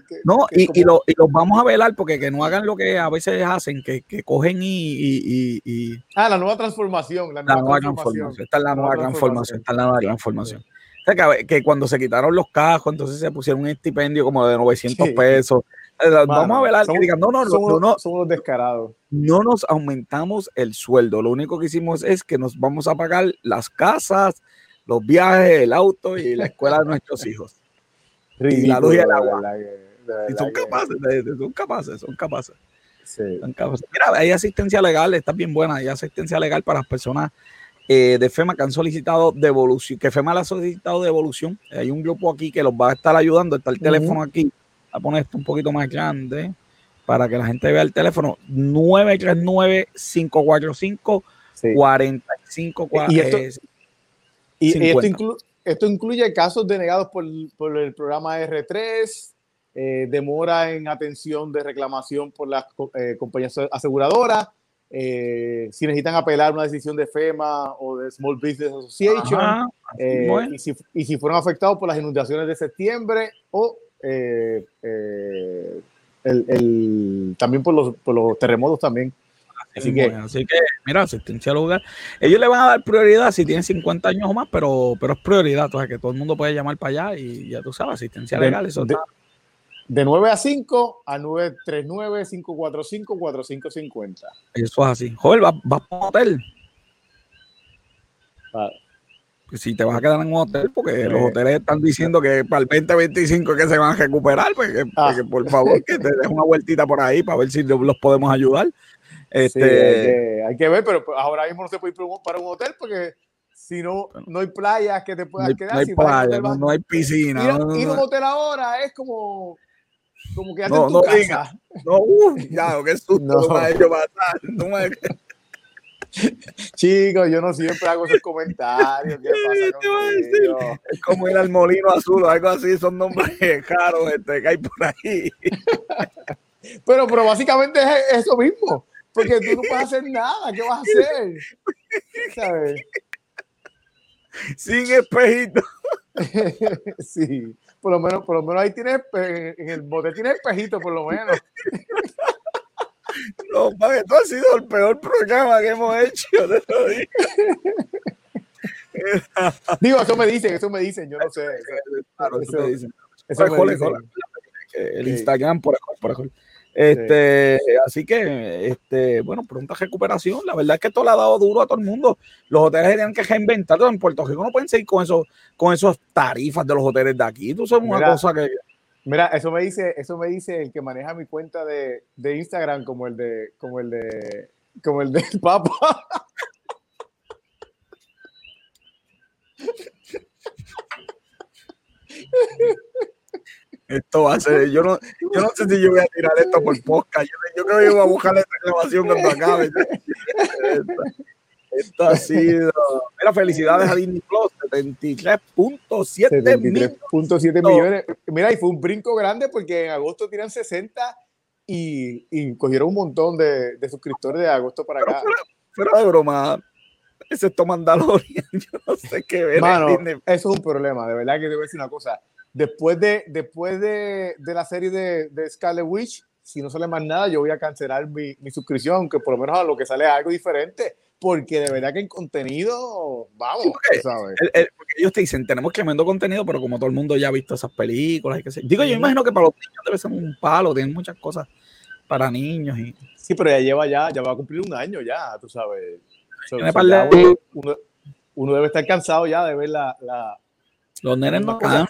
que- No, que y, y, como- lo- y los vamos a velar porque que no hagan lo que a veces hacen, que, que cogen y, y- y- y- Ah, la nueva transformación, la la nueva, nueva transformación. transformación. Esta es la nueva transformación. transformación. Esta es la nueva transformación. O sea, que, que cuando se quitaron los cajos, entonces se pusieron un estipendio como de 900 Sí. pesos. Eh, Vamos a velar digan, no, no, Somos, no, no, somos descarados. no nos aumentamos el sueldo. Lo único que hicimos es que nos vamos a pagar las casas, los viajes, el auto y la escuela de nuestros hijos. Y la luz y el agua. Y son capaces, son capaces, son capaces. sí. son capaces. Mira, hay asistencia legal, está bien buena, hay asistencia legal para las personas eh, de FEMA que han solicitado devolución, que FEMA le ha solicitado devolución. Hay un grupo aquí que los va a estar ayudando, está el teléfono aquí, a poner esto un poquito más grande para que la gente vea el teléfono, 939-545. sí. 45 Y esto- eh, Y esto, 50. inclu- esto incluye casos denegados por, por el programa R3, eh, demora en atención de reclamación por las eh, compañías aseguradoras, eh, si necesitan apelar una decisión de FEMA o de Small Business Association, ajá, bueno. y, si, y si fueron afectados por las inundaciones de septiembre o eh, eh, el- el- también por los, por los terremotos también. Así que, Bueno, así que, mira, asistencia al hogar. Ellos le van a dar prioridad si tienen 50 años o más, pero, pero es prioridad. Entonces, que todo el mundo puede llamar para allá y ya tú sabes, asistencia De- legal. Eso de- está- de 9 a 5 a 939-545-4550. Eso es así. Joder, vas vas para un hotel. Ah, Pues si te vas a quedar en un hotel, porque los hoteles están diciendo que para el 2025 es que se van a recuperar, pues que, Ah. que por favor que te des una vueltita por ahí para ver si los podemos ayudar. sí, Este, hay, que, hay que ver, pero pues, ahora mismo no se puede ir para un- hotel porque si no, no hay playas que te no puedas hay, quedar. no hay si playa, no, hay piscina. ir, a- no, no, ir a un hotel ahora es como, como quedarte No, en tu no casa. No, uh, ya, qué susto No. no. me ha hecho pasar. No me- Chicos, yo no siempre hago esos comentarios. ¿Qué pasa? Es como ir al molino azul o algo así, son nombres caros este, que hay por ahí. Pero, pero básicamente es eso mismo. Porque tú no puedes hacer nada. ¿Qué vas a hacer? ¿Sabes? Sin espejito. sí, por lo menos, por lo menos ahí tiene, en el bote tiene espejito, por lo menos. No, padre, esto ha sido el peor programa que hemos hecho. digo. eso me dicen, eso me dicen, yo no sé. Claro, eso, me dicen. Eso me dicen. El Instagram, por ejemplo, por ejemplo. Este, Así que, este, bueno, pronta recuperación. La verdad es que esto le ha dado duro a todo el mundo. Los hoteles tienen que reinventar. En Puerto Rico no pueden seguir con, eso, con esos tarifas de los hoteles de aquí. Tú sabes una cosa que. Mira, eso me dice, eso me dice el que maneja mi cuenta de, de Instagram como el de, como el de, como el del Papa. Esto va a ser, yo no, yo no sé si yo voy a tirar esto por podcast. Yo, creo que voy a buscar la reclamación cuando acabe. Esto, ha sido. Mira, felicidades a Disney Plus, 73.7 millones. millones. Mira, y fue un brinco grande porque en agosto tiran 60 y, y cogieron un montón de, de, suscriptores de agosto para acá. Fuera, de broma, ese es Mandalorian, yo no sé qué ver. Mano, eso es un problema, de verdad que te voy a decir una cosa después de, después de, de la serie de, de, Scarlet Witch, si no sale más nada, yo voy a cancelar mi, mi, suscripción, aunque por lo menos a lo que sale algo diferente, porque de verdad que en contenido, vamos, porque, ¿sabes? porque ellos te dicen, tenemos tremendo contenido, pero como todo el mundo ya ha visto esas películas, y que digo, yo imagino que para los niños debe ser un palo, tienen muchas cosas para niños. Y... Sí, pero ya lleva ya, ya va a cumplir un año ya, tú sabes. uno, uno, debe estar cansado ya de ver la, la los nenes no cansan.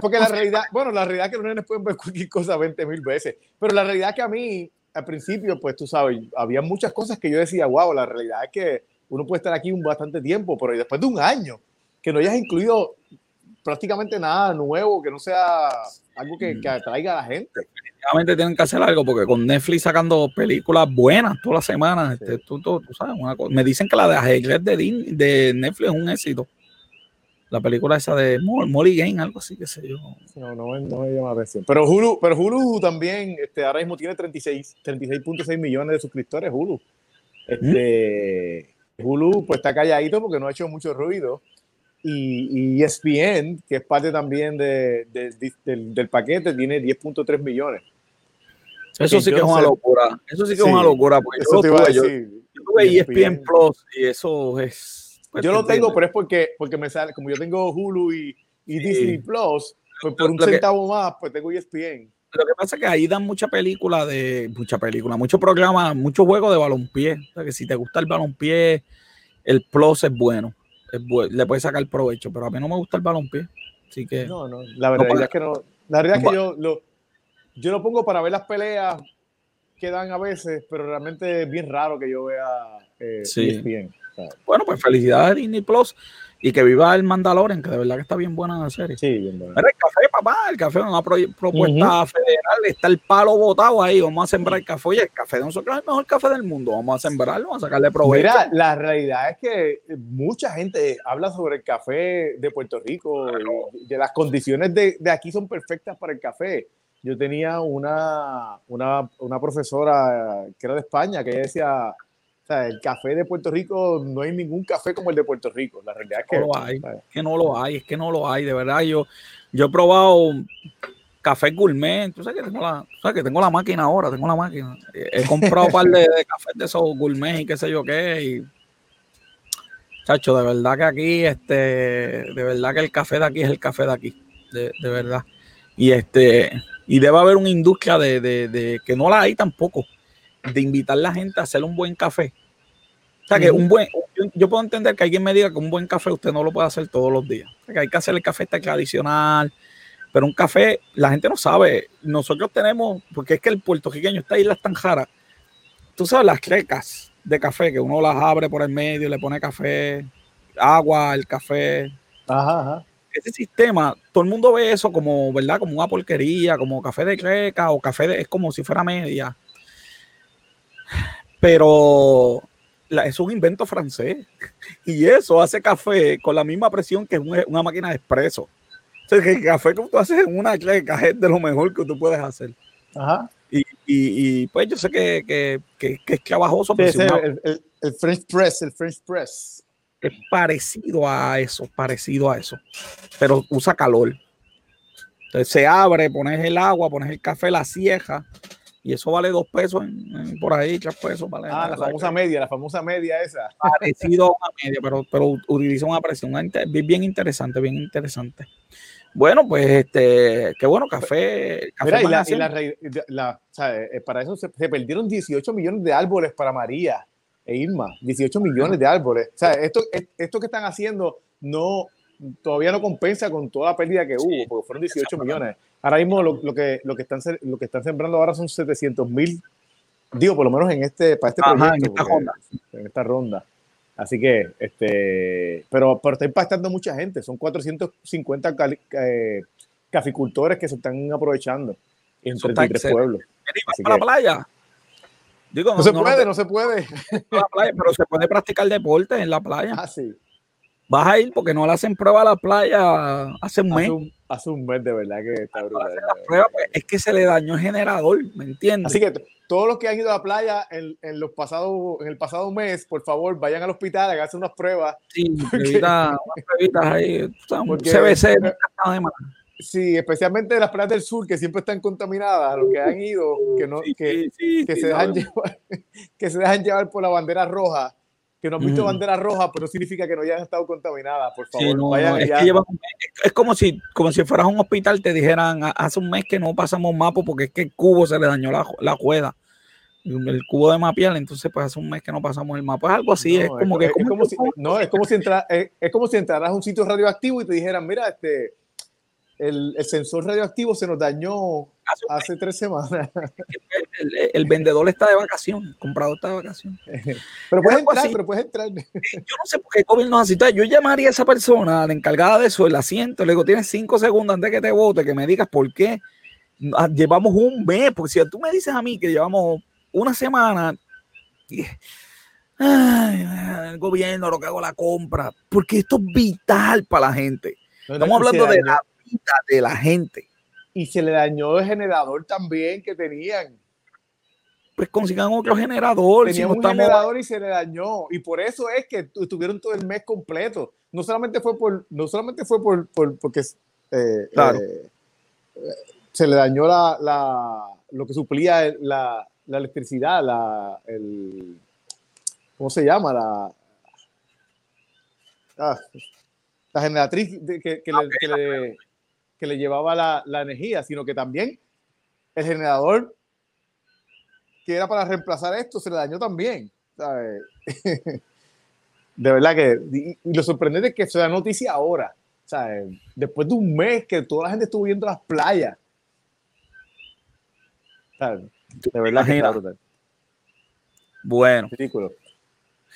Porque, la realidad, bueno, la realidad es que los nenes pueden ver cualquier cosa 20 mil veces, pero la realidad es que a mí, al principio, pues tú sabes, había muchas cosas que yo decía, wow, la realidad es que uno puede estar aquí un bastante tiempo, pero después de un año, que no hayas incluido prácticamente nada nuevo, que no sea algo que, que atraiga a la gente. Definitivamente tienen que hacer algo, porque con Netflix sacando películas buenas todas las semanas, este, tú, tú, sabes, una cosa. me dicen que la de ajedrez de, de Netflix es un éxito la película esa de Molly Game, algo así, qué sé yo. No, no, no me llama la atención. Pero Hulu, pero Hulu también, este, ahora mismo tiene 36, 36.6 millones de suscriptores, Hulu. Este, Hulu pues está calladito porque no ha hecho mucho ruido. Y, y ESPN, que es parte también de, del, del, paquete, tiene 10.3 millones. Eso sí que es una locura. Eso sí que es una locura. Porque yo, te yo, yo tuve ESPN Plus y eso es pues yo lo tengo, pero es porque, porque me sale, como yo tengo Hulu y, y Disney Plus, pues por un centavo más, pues tengo ESPN. Lo que pasa es que ahí dan mucha película de, mucha película, mucho programa, mucho juego de balonpié. O sea que si te gusta el balonpié, el Plus es bueno. Es le puedes sacar provecho, pero a mí no me gusta el balonpié. Así que. No, no, la verdad es que no. La verdad es que yo lo, yo lo pongo para ver las peleas que dan a veces, pero realmente es bien raro que yo vea eh, ESPN. Bueno, pues felicidades a Disney Plus y que viva el Mandalorian, que de verdad que está bien buena la serie. Sí, bien buena. el café, papá, el café es una propuesta federal, está el palo botado ahí, vamos a sembrar el café. Oye, el café de nosotros es el mejor café del mundo, vamos a sembrarlo, vamos a sacarle provecho. Mira, la realidad es que mucha gente habla sobre el café de Puerto Rico, de las condiciones de, de, aquí son perfectas para el café. Yo tenía una, una, una profesora que era de España que decía el café de Puerto Rico, no hay ningún café como el de Puerto Rico. La realidad es que no lo hay. Es que no lo hay, es que no lo hay. De verdad, yo, yo he probado café gourmet. Tú sabes que tengo la, sabes que tengo la máquina ahora, tengo la máquina. He comprado un par de, de cafés de esos gourmet y qué sé yo qué. Y, chacho, de verdad que aquí, este, de verdad que el café de aquí es el café de aquí. De, de verdad. Y este, y debe haber una industria de, de, de que no la hay tampoco de invitar a la gente a hacer un buen café. O sea, que un buen, yo, puedo entender que alguien me diga que un buen café usted no lo puede hacer todos los días. que hay que hacer el café tradicional, pero un café, la gente no sabe. Nosotros tenemos, porque es que el puertorriqueño está ahí en las tanjaras. Tú sabes, las crecas de café, que uno las abre por el medio, le pone café, agua, el café. Ajá, ajá. Ese sistema, todo el mundo ve eso como, ¿verdad? Como una porquería, como café de creca o café de, es como si fuera media. Pero es un invento francés. Y eso hace café con la misma presión que una, máquina de expreso. O sea, que el café que tú haces en una cleca es de lo mejor que tú puedes hacer. Ajá. Y, y, pues yo sé que, que, que, es trabajoso. el, el, French Press, el French Press. es parecido a eso, parecido a eso, pero usa calor. Entonces se abre, pones el agua, pones el café, la cieja, y eso vale dos pesos por ahí, tres pesos. Vale, ah, la famosa media, la famosa media esa. Parecido a una media, pero, pero utiliza una presión bien interesante, bien interesante. Bueno, pues este, qué bueno, café. Mira, y, la, la, eh, para eso se, perdieron 18 millones de árboles para María e Irma. 18 millones de árboles. O sea, esto, esto que están haciendo no todavía no compensa con toda la pérdida que hubo, porque fueron 18 millones. Ahora mismo lo, lo, que, lo, que están, lo que están sembrando ahora son 700 mil, digo, por lo menos en este, para este proyecto. En esta, ronda. en esta ronda. Así que, este, pero, pero está impactando mucha gente. Son 450 eh, caficultores que se están aprovechando en 33 pueblos. ¿Para la playa? Digo, no, se puede, no, se puede. pero se puede practicar deporte en la playa. Ah, sí. Vas a ir porque no le hacen prueba a la playa hace un mes. Hace un, mes, de verdad que está brutal. Pues, es que se le dañó el generador, ¿me entiendes? Así que todos los que han ido a la playa en, en, los pasados, en el pasado mes, por favor, vayan al hospital, hagan unas pruebas. Sí, unas pruebitas ahí. CBC Sí, especialmente las playas del sur que siempre están contaminadas, los que han ido, que no, que, que, se dejan llevar, que se dejan llevar por la bandera roja que no han visto bandera roja, pero no significa que no hayan estado contaminadas, por favor. es, como si, como si fueras a un hospital, te dijeran, hace un mes que no pasamos mapa porque es que el cubo se le dañó la, la juega. El cubo de mapial, entonces pues hace un mes que no pasamos el mapa. Es algo así, es como que... como si, no, es como si, entra, es, como si entraras a un sitio radioactivo y te dijeran, mira, este, el, el sensor radioactivo se nos dañó hace tres semanas. El, vendedor está de vacación, el comprador está de vacación. Pero puedes entrar, pero puedes entrar. Yo no sé por qué el gobierno así. Yo llamaría a esa persona, la encargada de eso, el asiento, le digo, tienes cinco segundos antes de que te vote, que me digas por qué ah, llevamos un mes, porque si tú me dices a mí que llevamos una semana, el gobierno lo que hago la compra, porque esto es vital para la gente. Estamos hablando de la de la gente y se le dañó el generador también que tenían. Pues consigan otro generador. Tenían un generador y se le dañó. Y por eso es que estuvieron todo el mes completo. No solamente fue por, no solamente fue por, porque eh, eh, se le dañó la, la, lo que suplía la, la electricidad, la, el, ¿cómo se llama? La, ah, la generatriz que, que, le, que le llevaba la, la energía, sino que también el generador que era para reemplazar esto se le dañó también. de verdad que, y, lo sorprendente es que se da noticia ahora, después de un mes que toda la gente estuvo viendo las playas. De verdad que Bueno. Ridículo.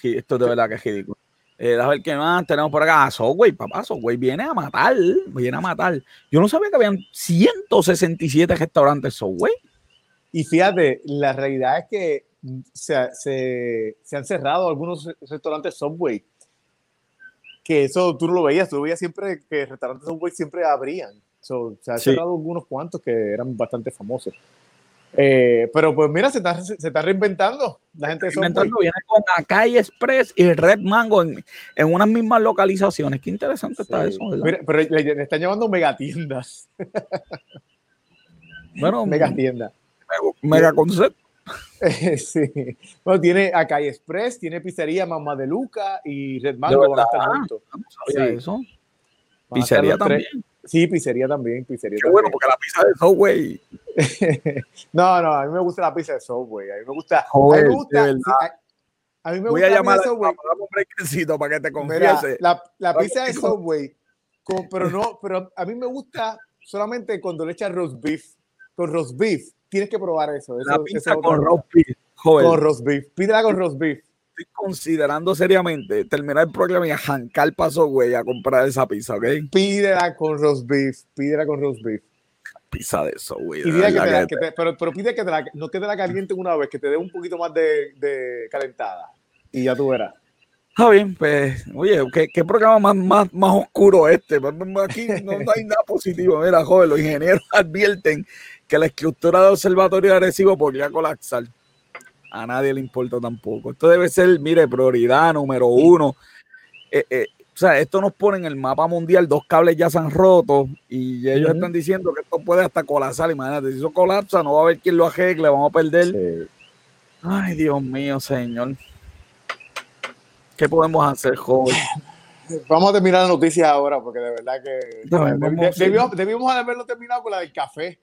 esto de verdad que es ridículo. Eh, a ver qué más tenemos por acá. Subway, papá, Subway viene a matar, viene a matar. Yo no sabía que habían 167 restaurantes Subway. Y fíjate, la realidad es que se, se, se han cerrado algunos restaurantes Subway. Que eso tú no lo veías, tú veías siempre que restaurantes Subway siempre abrían. se han cerrado algunos cuantos que eran bastante famosos. Eh, pero pues mira, se está, se está reinventando. La gente reinventando viene con Acai Express y Red Mango en, en unas mismas localizaciones. Qué interesante está eso. pero le, están llamando megatiendas. Bueno, megatiendas. Mega, concept. sí. Bueno, tiene Acai Express, tiene pizzería Mamá de Luca y Red Mango van a estar juntos. sí. eso. Pizzería también. Sí, pizzería también, pizzería Qué bueno, porque la pizza de Subway. no, no, a mí me gusta la pizza de Subway. A mí me gusta. a mí me gusta. a, mí me Voy gusta a llamar a Subway. para que te confiese. la, la, pizza de Subway, pero no, pero a mí me gusta solamente cuando le echas roast beef. Con roast beef, tienes que probar eso. la pizza con roast beef. Con roast beef. Pídela con roast beef estoy considerando seriamente terminar el programa y arrancar paso, güey, a comprar esa pizza, ¿ok? Pídela con roast beef, pídela con roast beef. Pizza de eso, güey. pero, pero, pide que te la, no que te la caliente una vez, que te dé un poquito más de, de calentada. Y ya tú verás. Está bien, pues, oye, ¿qué, qué programa más, más, más oscuro este? Pues, aquí no, hay nada positivo. Mira, joven, los ingenieros advierten que la estructura del observatorio agresivo podría colapsar a nadie le importa tampoco. Esto debe ser, mire, prioridad número uno. eh, eh, o sea, esto nos pone en el mapa mundial, dos cables ya se han roto y ellos están diciendo que esto puede hasta colapsar. Imagínate, si eso colapsa, no va a haber quien lo arregle, vamos a perder. Ay, Dios mío, señor. ¿Qué podemos hacer, joven? Vamos a terminar la noticia ahora, porque de verdad que debíamos, haberlo terminado con la del café.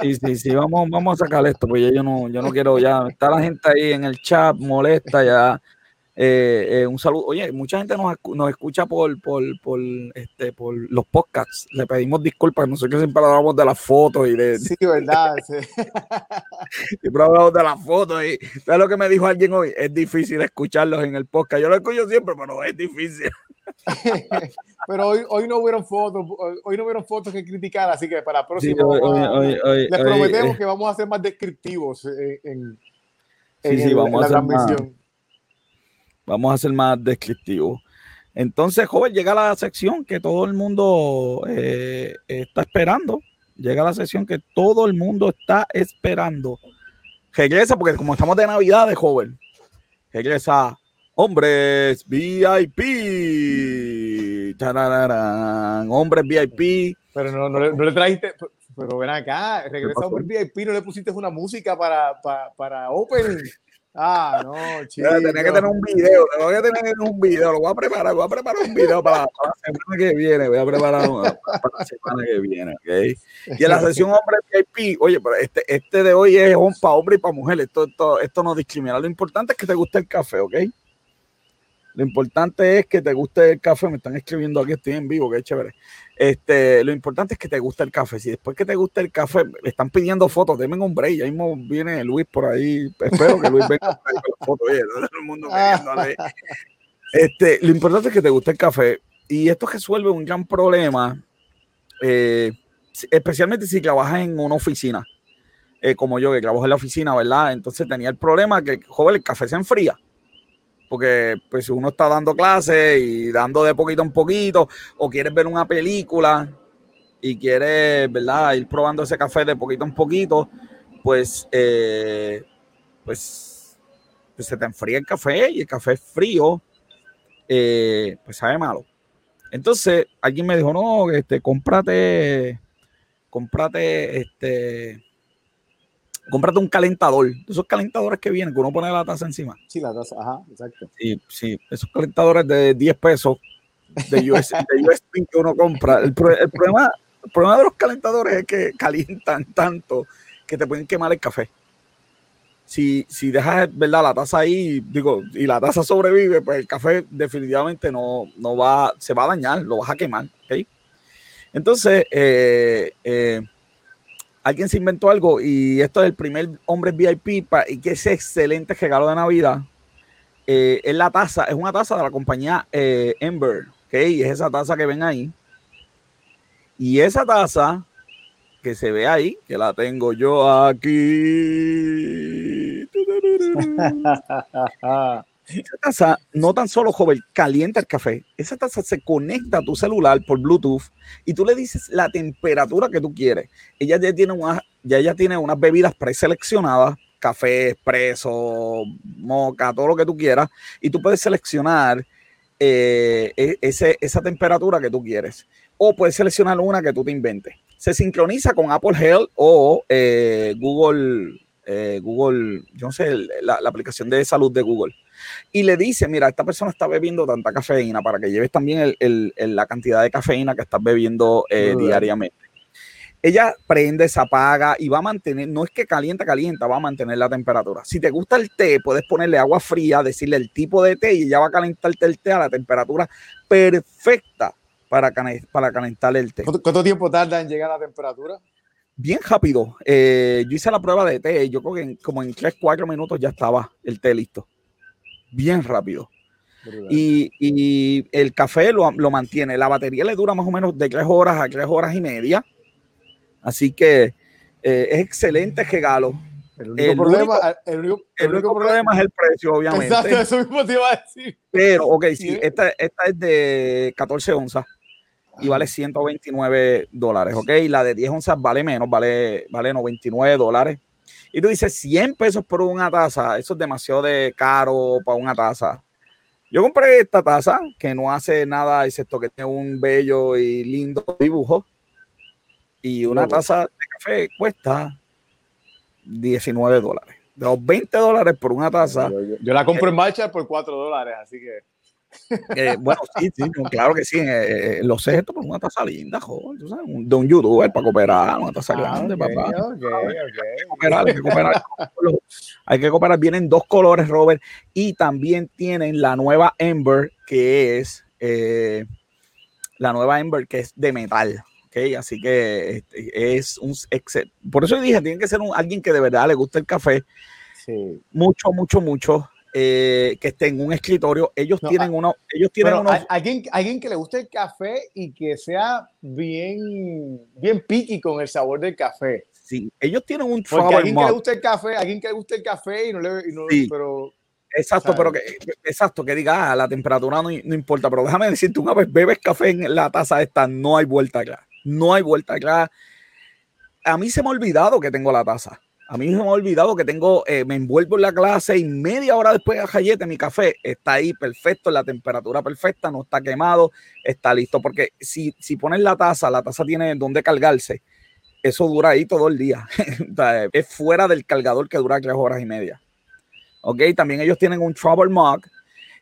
Sí, sí, sí, vamos, vamos a sacar esto, porque yo no, yo no quiero ya. Está la gente ahí en el chat molesta ya. Eh, eh, un saludo. Oye, mucha gente nos, nos escucha por, por, por, este, por los podcasts. Le pedimos disculpas. No sé qué siempre hablamos de las fotos y de. Sí, verdad. siempre hablamos de las fotos. Y ¿sabes lo que me dijo alguien hoy? Es difícil escucharlos en el podcast. Yo lo escucho siempre, pero es difícil. pero hoy, hoy no hubieron fotos, hoy no hubieron fotos que criticar, así que para la próxima les prometemos eh. que vamos a ser más descriptivos en, en, la transmisión. Vamos a ser más descriptivos. Entonces, joven, llega la sección que todo el mundo eh, está esperando. Llega la sección que todo el mundo está esperando. Regresa, porque como estamos de Navidad, de joven, regresa Hombres VIP. Hombres VIP. Pero no, no, le, trajiste, pero ven acá, regresa Hombres VIP, no le pusiste una música para, para, para Open. Ah, no, chido. Tenía que tener un video, tengo que tener un video, lo voy a preparar, voy a preparar un video para, la semana que viene, voy a preparar para la semana que viene, ¿ok? Y en la sesión hombre VIP, oye, pero este, este de hoy es para hombre y para mujer, esto, esto, esto no discrimina, lo importante es que te guste el café, ¿ok? Lo importante es que te guste el café. Me están escribiendo aquí, estoy en vivo, que chévere. Este, lo importante es que te guste el café. Si después que te guste el café, le están pidiendo fotos, denme un break. Ya mismo viene Luis por ahí. Espero que Luis venga con las fotos. todo el mundo Este, lo importante es que te guste el café. Y esto resuelve un gran problema, eh, especialmente si trabajas en una oficina, eh, como yo que trabajo en la oficina, ¿verdad? Entonces tenía el problema que, joven, el café se enfría porque pues uno está dando clases y dando de poquito en poquito, o quieres ver una película y quieres, ¿verdad?, ir probando ese café de poquito en poquito, pues, eh, pues, pues, se te enfría el café y el café frío, eh, pues sabe malo. Entonces, alguien me dijo, no, este, cómprate, cómprate, este, cómprate un calentador, esos calentadores que vienen, que uno pone la taza encima. Sí, la taza, ajá, exacto. Sí, sí, esos calentadores de 10 pesos de USB, que uno compra. El, problema, el problema de los calentadores es que calientan tanto que te pueden quemar el café. Si, si dejas ¿verdad? la taza ahí, digo, y la taza sobrevive, pues el café definitivamente no, no va, se va a dañar, lo vas a quemar. ¿okay? Entonces, eh, eh, alguien se inventó algo y esto es el primer hombre VIP y que es excelente regalo de Navidad. Eh, es la taza, es una taza de la compañía eh, Ember, ¿ok? Y es esa taza que ven ahí. Y esa taza que se ve ahí, que la tengo yo aquí. Esa taza no tan solo, joven, calienta el café. Esa taza se conecta a tu celular por Bluetooth y tú le dices la temperatura que tú quieres. Ella ya tiene, una, ya, ya tiene unas bebidas preseleccionadas, café, espresso, moca, todo lo que tú quieras, y tú puedes seleccionar eh, e, ese, esa temperatura que tú quieres. O puedes seleccionar una que tú te inventes. Se sincroniza con Apple Health o eh, Google, eh, Google, yo no sé, la aplicación de salud de Google y le dice, mira, esta persona está bebiendo tanta cafeína para que lleves también la cantidad de cafeína que estás bebiendo eh, diariamente. Ella prende, se apaga y va a mantener, no es que calienta, calienta, va a mantener la temperatura. Si te gusta el té, puedes ponerle agua fría, decirle el tipo de té y ella va a calentarte el té a la temperatura perfecta para, para calentar el té. ¿Cuánto, tiempo tarda en llegar a la temperatura? bien rápido. Eh, yo hice la prueba de té, yo creo que como en 3, 4 minutos ya estaba el té listo bien rápido. Y, el café lo, mantiene. La batería le dura más o menos de tres horas a tres horas y media. Así que eh, es excelente regalo. El único, problema, el único, problema, es el precio, obviamente. Exacto, eso mismo te iba a decir. Pero, ok, sí, esta, esta es de 14 onzas y vale 129 dólares, ok. La de 10 onzas vale menos, vale, vale 99 dólares. Y tú dices 100 pesos por una taza, eso es demasiado de caro para una taza. Yo compré esta taza que no hace nada excepto que tiene un bello y lindo dibujo. Y una taza de café cuesta 19 dólares. De los 20 dólares por una taza. Yo, la compro en marcha por 4 dólares, así que. Eh, bueno, sí, sí, claro que sí. Eh, eh, lo sé esto por una taza linda, joven, ¿tú sabes? de un youtuber para cooperar, una taza ah, grande, papá. hay, que cooperar, hay que cooperar, hay que cooperar. Vienen dos colores, Robert, y también tienen la nueva Ember, que es la nueva Ember, que es de metal. Okay, así que este, es un por eso dije, tiene que ser un, alguien que de verdad le guste el café. Sí. Mucho, mucho, mucho. Eh, que esté en un escritorio. Ellos tienen uno, ellos tienen uno. Alguien, alguien que le guste el café y que sea bien, bien piqui con el sabor del café. Sí, ellos tienen un Porque alguien que le guste el café, alguien que le guste el café y no le, y no, pero Exacto, pero que, exacto, que diga, ah, la temperatura no, no, importa, pero déjame decirte, una vez bebes café en la taza esta, no hay vuelta atrás, no hay vuelta atrás. A mí se me ha olvidado que tengo la taza. A mí me ha olvidado que tengo, eh, me envuelvo en la clase y media hora después de Jayete, mi café está ahí perfecto, la temperatura perfecta, no está quemado, está listo. Porque si, si pones la taza, la taza tiene donde cargarse, eso dura ahí todo el día. es fuera del cargador que dura tres horas y media. Ok, también ellos tienen un Trouble Mug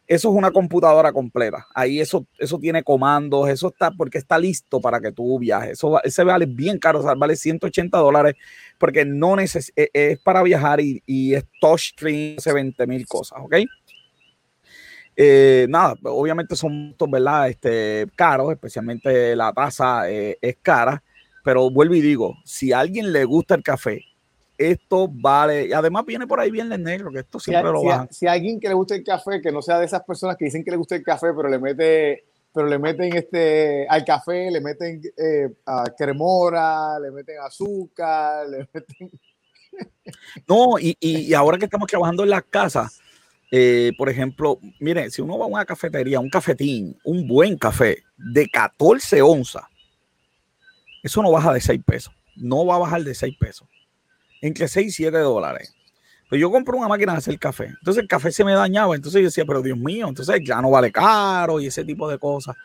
eso es una computadora completa. Ahí eso, eso tiene comandos, eso está porque está listo para que tú viajes. Eso ese vale bien caro, o sea, vale 180 dólares porque no neces e, es, para viajar y, y es touchscreen, hace 20 mil cosas, ¿ok? Eh, nada, obviamente son, ¿verdad? Este, caros, especialmente la tasa eh, es cara, pero vuelvo y digo, si a alguien le gusta el café esto vale. Y además viene por ahí bien el negro, que esto siempre lo va. Si, hay alguien que le guste el café, que no sea de esas personas que dicen que le gusta el café, pero le mete pero le meten este al café, le meten eh, cremora, le meten azúcar, le meten. No, y, y, ahora que estamos trabajando en las casas, eh, por ejemplo, mire, si uno va a una cafetería, un cafetín, un buen café de 14 onzas, eso no baja de 6 pesos. No va a bajar de 6 pesos entre 6 y 7 dólares. Yo compro una máquina de hacer café. Entonces el café se me dañaba. Entonces yo decía, pero Dios mío, entonces ya no vale caro y ese tipo de cosas.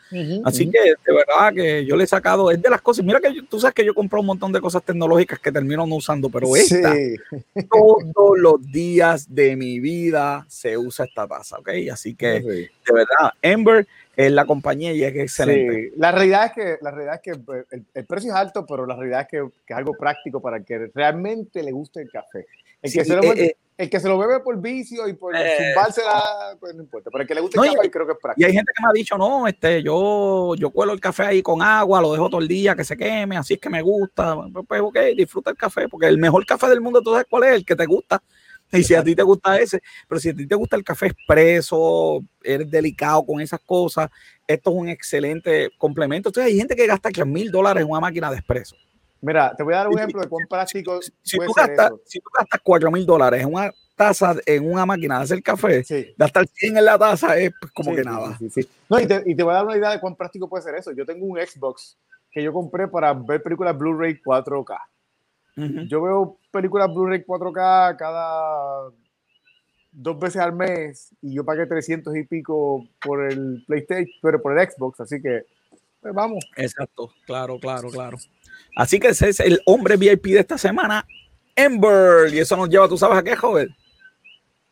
Así que de verdad que yo le he sacado, es de las cosas. Mira que tú sabes que yo compro un montón de cosas tecnológicas que termino no usando, pero esta, todos los días de mi vida se usa esta taza, ¿ok? Así que de verdad, Ember es la compañía y es excelente. La realidad es que, la realidad es que pues, el, precio es alto, pero la realidad es que, que, es algo práctico para que realmente le guste el café. El que, se lo, eh, eh. el que se lo bebe por vicio y por eh, pues no importa. Pero el que le guste el café, creo que es práctico. Y hay gente que me ha dicho, no, este, yo, yo cuelo el café ahí con agua, lo dejo todo el día que se queme, así es que me gusta. Pues, pues ok, disfruta el café, porque el mejor café del mundo, tú sabes cuál es, el que te gusta. Y si a ti te gusta ese, pero si a ti te gusta el café expreso, eres delicado con esas cosas, esto es un excelente complemento. Entonces hay gente que gasta 3 mil dólares en una máquina de expreso. Mira, te voy a dar un ejemplo de cuán práctico. Si, tú, gastas, si tú gastas 4 mil dólares en una taza, en una máquina de hacer café, gastar 100 en la taza es pues, como que nada. No, y te, y te voy a dar una idea de cuán práctico puede ser eso. Yo tengo un Xbox que yo compré para ver películas Blu-ray 4K. Yo veo películas Blu-ray 4K cada dos veces al mes y yo pagué 300 y pico por el PlayStation, pero por el Xbox, así que pues vamos. Exacto, claro, claro, claro. Así que ese es el hombre VIP de esta semana, Ember, y eso nos lleva, ¿tú sabes a qué, joven?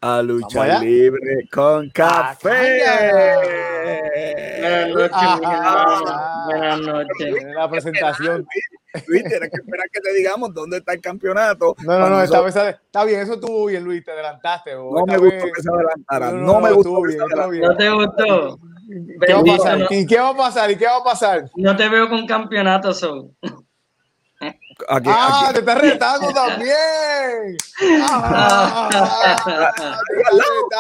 A lucha libre con café. Buenas noches. Buenas noches. La presentación. Luis, tienes que esperar que te digamos dónde está el campeonato. No, no, no, esta vez está bien, eso estuvo bien, Luis, te adelantaste. No me gustó que se adelantara. No, me gustó. Bien, no te gustó. ¿Qué va a pasar? ¿Y qué va a pasar? ¿Y qué va a pasar? No te veo con campeonato, son. Aquí, ah, te estás retando también.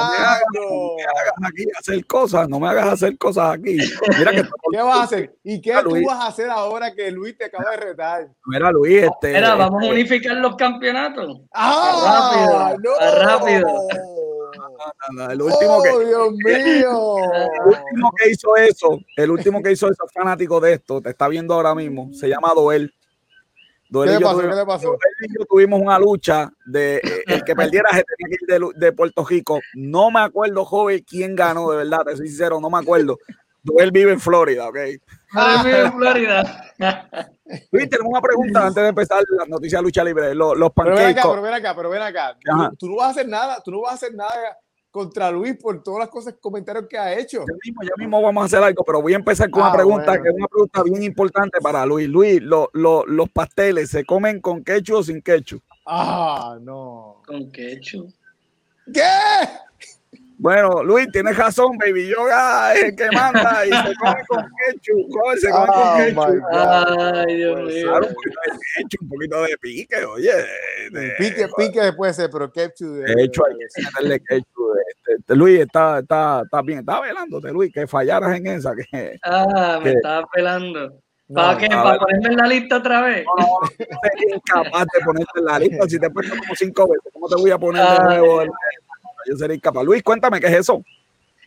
Ah, no me hagas aquí hacer cosas, no me hagas hacer cosas aquí. Mira que ¿Qué vas a hacer? ¿Y qué tú vas a hacer ahora que Luis te acaba de retar? Mira, Luis, este. Mira, vamos a este unificar los campeonatos. Ah, rápido, no. rápido. El último que, oh, Dios mío. El último que hizo eso, el último que hizo eso fanático de esto, te está viendo ahora mismo, se llama Doel ¿Qué le pasó? ¿Qué le pasó? y yo tuvimos una lucha de eh, el que perdiera se tenía que ir de, de, Puerto Rico. No me acuerdo, joven, quién ganó, de verdad, te soy sincero, no me acuerdo. Él vive en Florida, ¿ok? Ah, vive en Florida. Luis, tenemos una pregunta antes de empezar la noticia de lucha libre. Los, los Pero ven acá, pero ven acá, pero ven acá. Tú, tú, no vas a hacer nada, tú no vas a hacer nada contra Luis por todas las cosas, comentarios que ha hecho. Ya mismo, ya mismo vamos a hacer algo, pero voy a empezar con ah, una pregunta bueno. que es una pregunta bien importante para Luis. Luis, lo, lo, los pasteles, ¿se comen con ketchup o sin ketchup? Ah, no. Con ketchup. ¿Qué? Bueno, Luis, tienes razón, Baby Yoga es el que manda y se come con ketchup, se come oh, con ketchup. Ay, Dios mío. Un poquito de ketchup, un poquito de pique, oye. De, pique, pique puede ser, pero ketchup. De, de hecho, hay que meterle ketchup. Este, este, Luis, está, está, está bien, está velándote, Luis, que fallaras en esa. Que, ah, me estaba pelando. ¿Para no, qué? ¿Para ponerme en la lista otra vez? No, no, sería incapaz de ponerte en la lista. Si te he puesto como cinco veces, ¿cómo te voy a poner de nuevo? Yo sería incapaz. Luis, cuéntame, ¿qué es eso?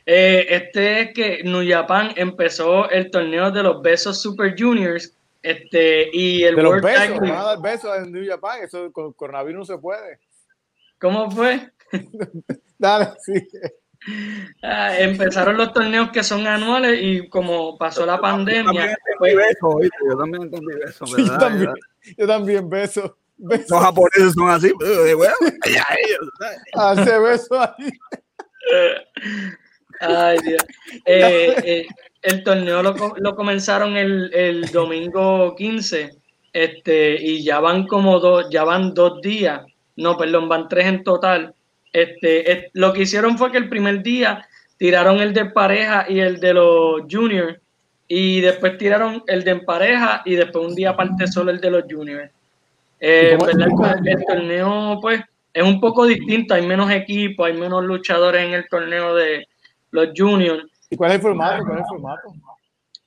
Eh, este es que New Japan empezó el torneo de los besos Super Juniors este, y el de World los besos, van a dar besos en New Japan, eso con coronavirus no se puede. ¿Cómo fue? Dale, sí. Ah, empezaron los torneos que son anuales y como pasó la pandemia. Pues, beso, yo también entendí beso, sí, yo, también, yo también beso. Los japoneses son así, bueno, hace beso ahí. Ay, Dios. Eh, eh, el torneo lo, lo comenzaron el, el, domingo 15 este, y ya van como dos, ya van dos días, no, perdón, van tres en total. Este, es, lo que hicieron fue que el primer día tiraron el de pareja y el de los juniors y después tiraron el de en pareja y después un día aparte solo el de los juniors. Eh, el, el, torneo, pues, es un poco distinto. Hay menos equipos, hay menos luchadores en el torneo de los juniors. ¿Y cuál es el formato? ¿Cuál es el formato?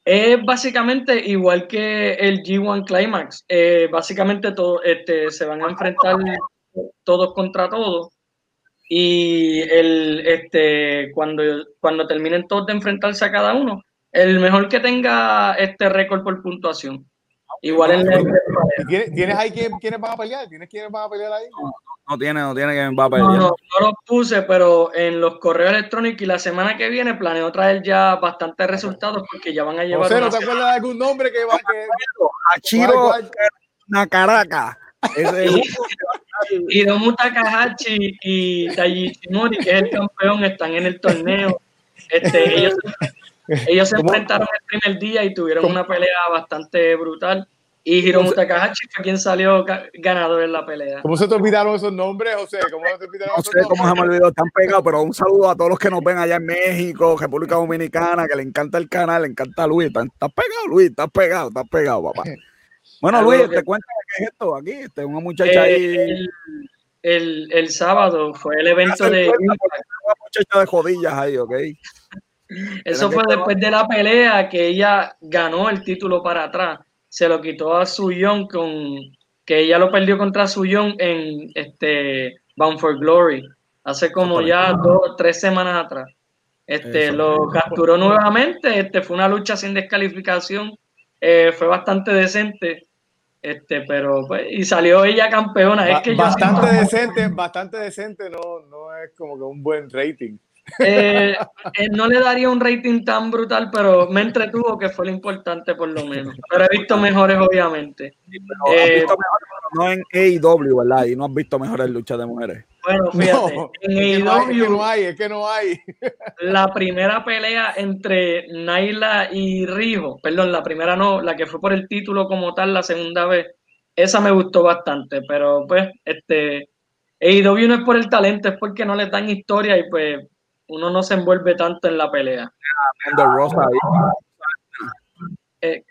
Es básicamente igual que el G1 Climax. Eh, básicamente todo, este, se van a enfrentar todos contra todos. Y el, este, cuando, cuando terminen todos de enfrentarse a cada uno, el mejor que tenga este récord por puntuación. Igual en el... ¿Tienes, ¿Tienes ahí quién, quiénes van a pelear? ¿Tienes quiénes van a pelear ahí? No, no tiene, no tiene quién va a pelear. No, no, no los puse, pero en los correos electrónicos y la semana que viene planeo traer ya bastantes resultados porque ya van a llevar. José, ¿no te acuerdas de algún nombre que va que... Hachiro Nakaraca. Hiromu Takahashi y Taiji Shimori, que es el campeón, están en el torneo. Este, ellos, ellos se enfrentaron el primer día y tuvieron ¿Cómo? una pelea bastante brutal. Y Hiromu Takahashi fue quien salió ganador en la pelea. ¿Cómo se te olvidaron esos nombres, José? ¿Cómo se te olvidaron no sé cómo se me olvidó, están pegados, pero un saludo a todos los que nos ven allá en México, República Dominicana, que le encanta el canal, le encanta Luis. Estás pegado, Luis, estás pegado, estás pegado, papá. Bueno, Luis, te cuento qué es esto aquí. Este, una muchacha eh, ahí. El, el, el, sábado fue el evento de. Una muchacha de jodillas ahí, ok. Eso fue después de la pelea que ella ganó el título para atrás. Se lo quitó a Suyon con que ella lo perdió contra Suyon en este Bound for Glory hace como ya dos tres semanas atrás. Este Eso. lo capturó nuevamente este fue una lucha sin descalificación eh, fue bastante decente este pero pues, y salió ella campeona. Es que bastante decente bastante decente no no es como que un buen rating eh, eh, no le daría un rating tan brutal, pero me entretuvo, que fue lo importante por lo menos. Pero he visto mejores, obviamente. Eh, visto mejores, no en AEW, ¿verdad? Y no has visto mejores luchas de mujeres. Bueno, fíjate, no, en AEW, es que no hay, es que no hay. la primera pelea entre Naila y Rijo, perdón, la primera no, la que fue por el título como tal, la segunda vez, esa me gustó bastante, pero pues, este, AEW no es por el talento, es porque no les dan historia y pues uno no se envuelve tanto en la pelea. Eh,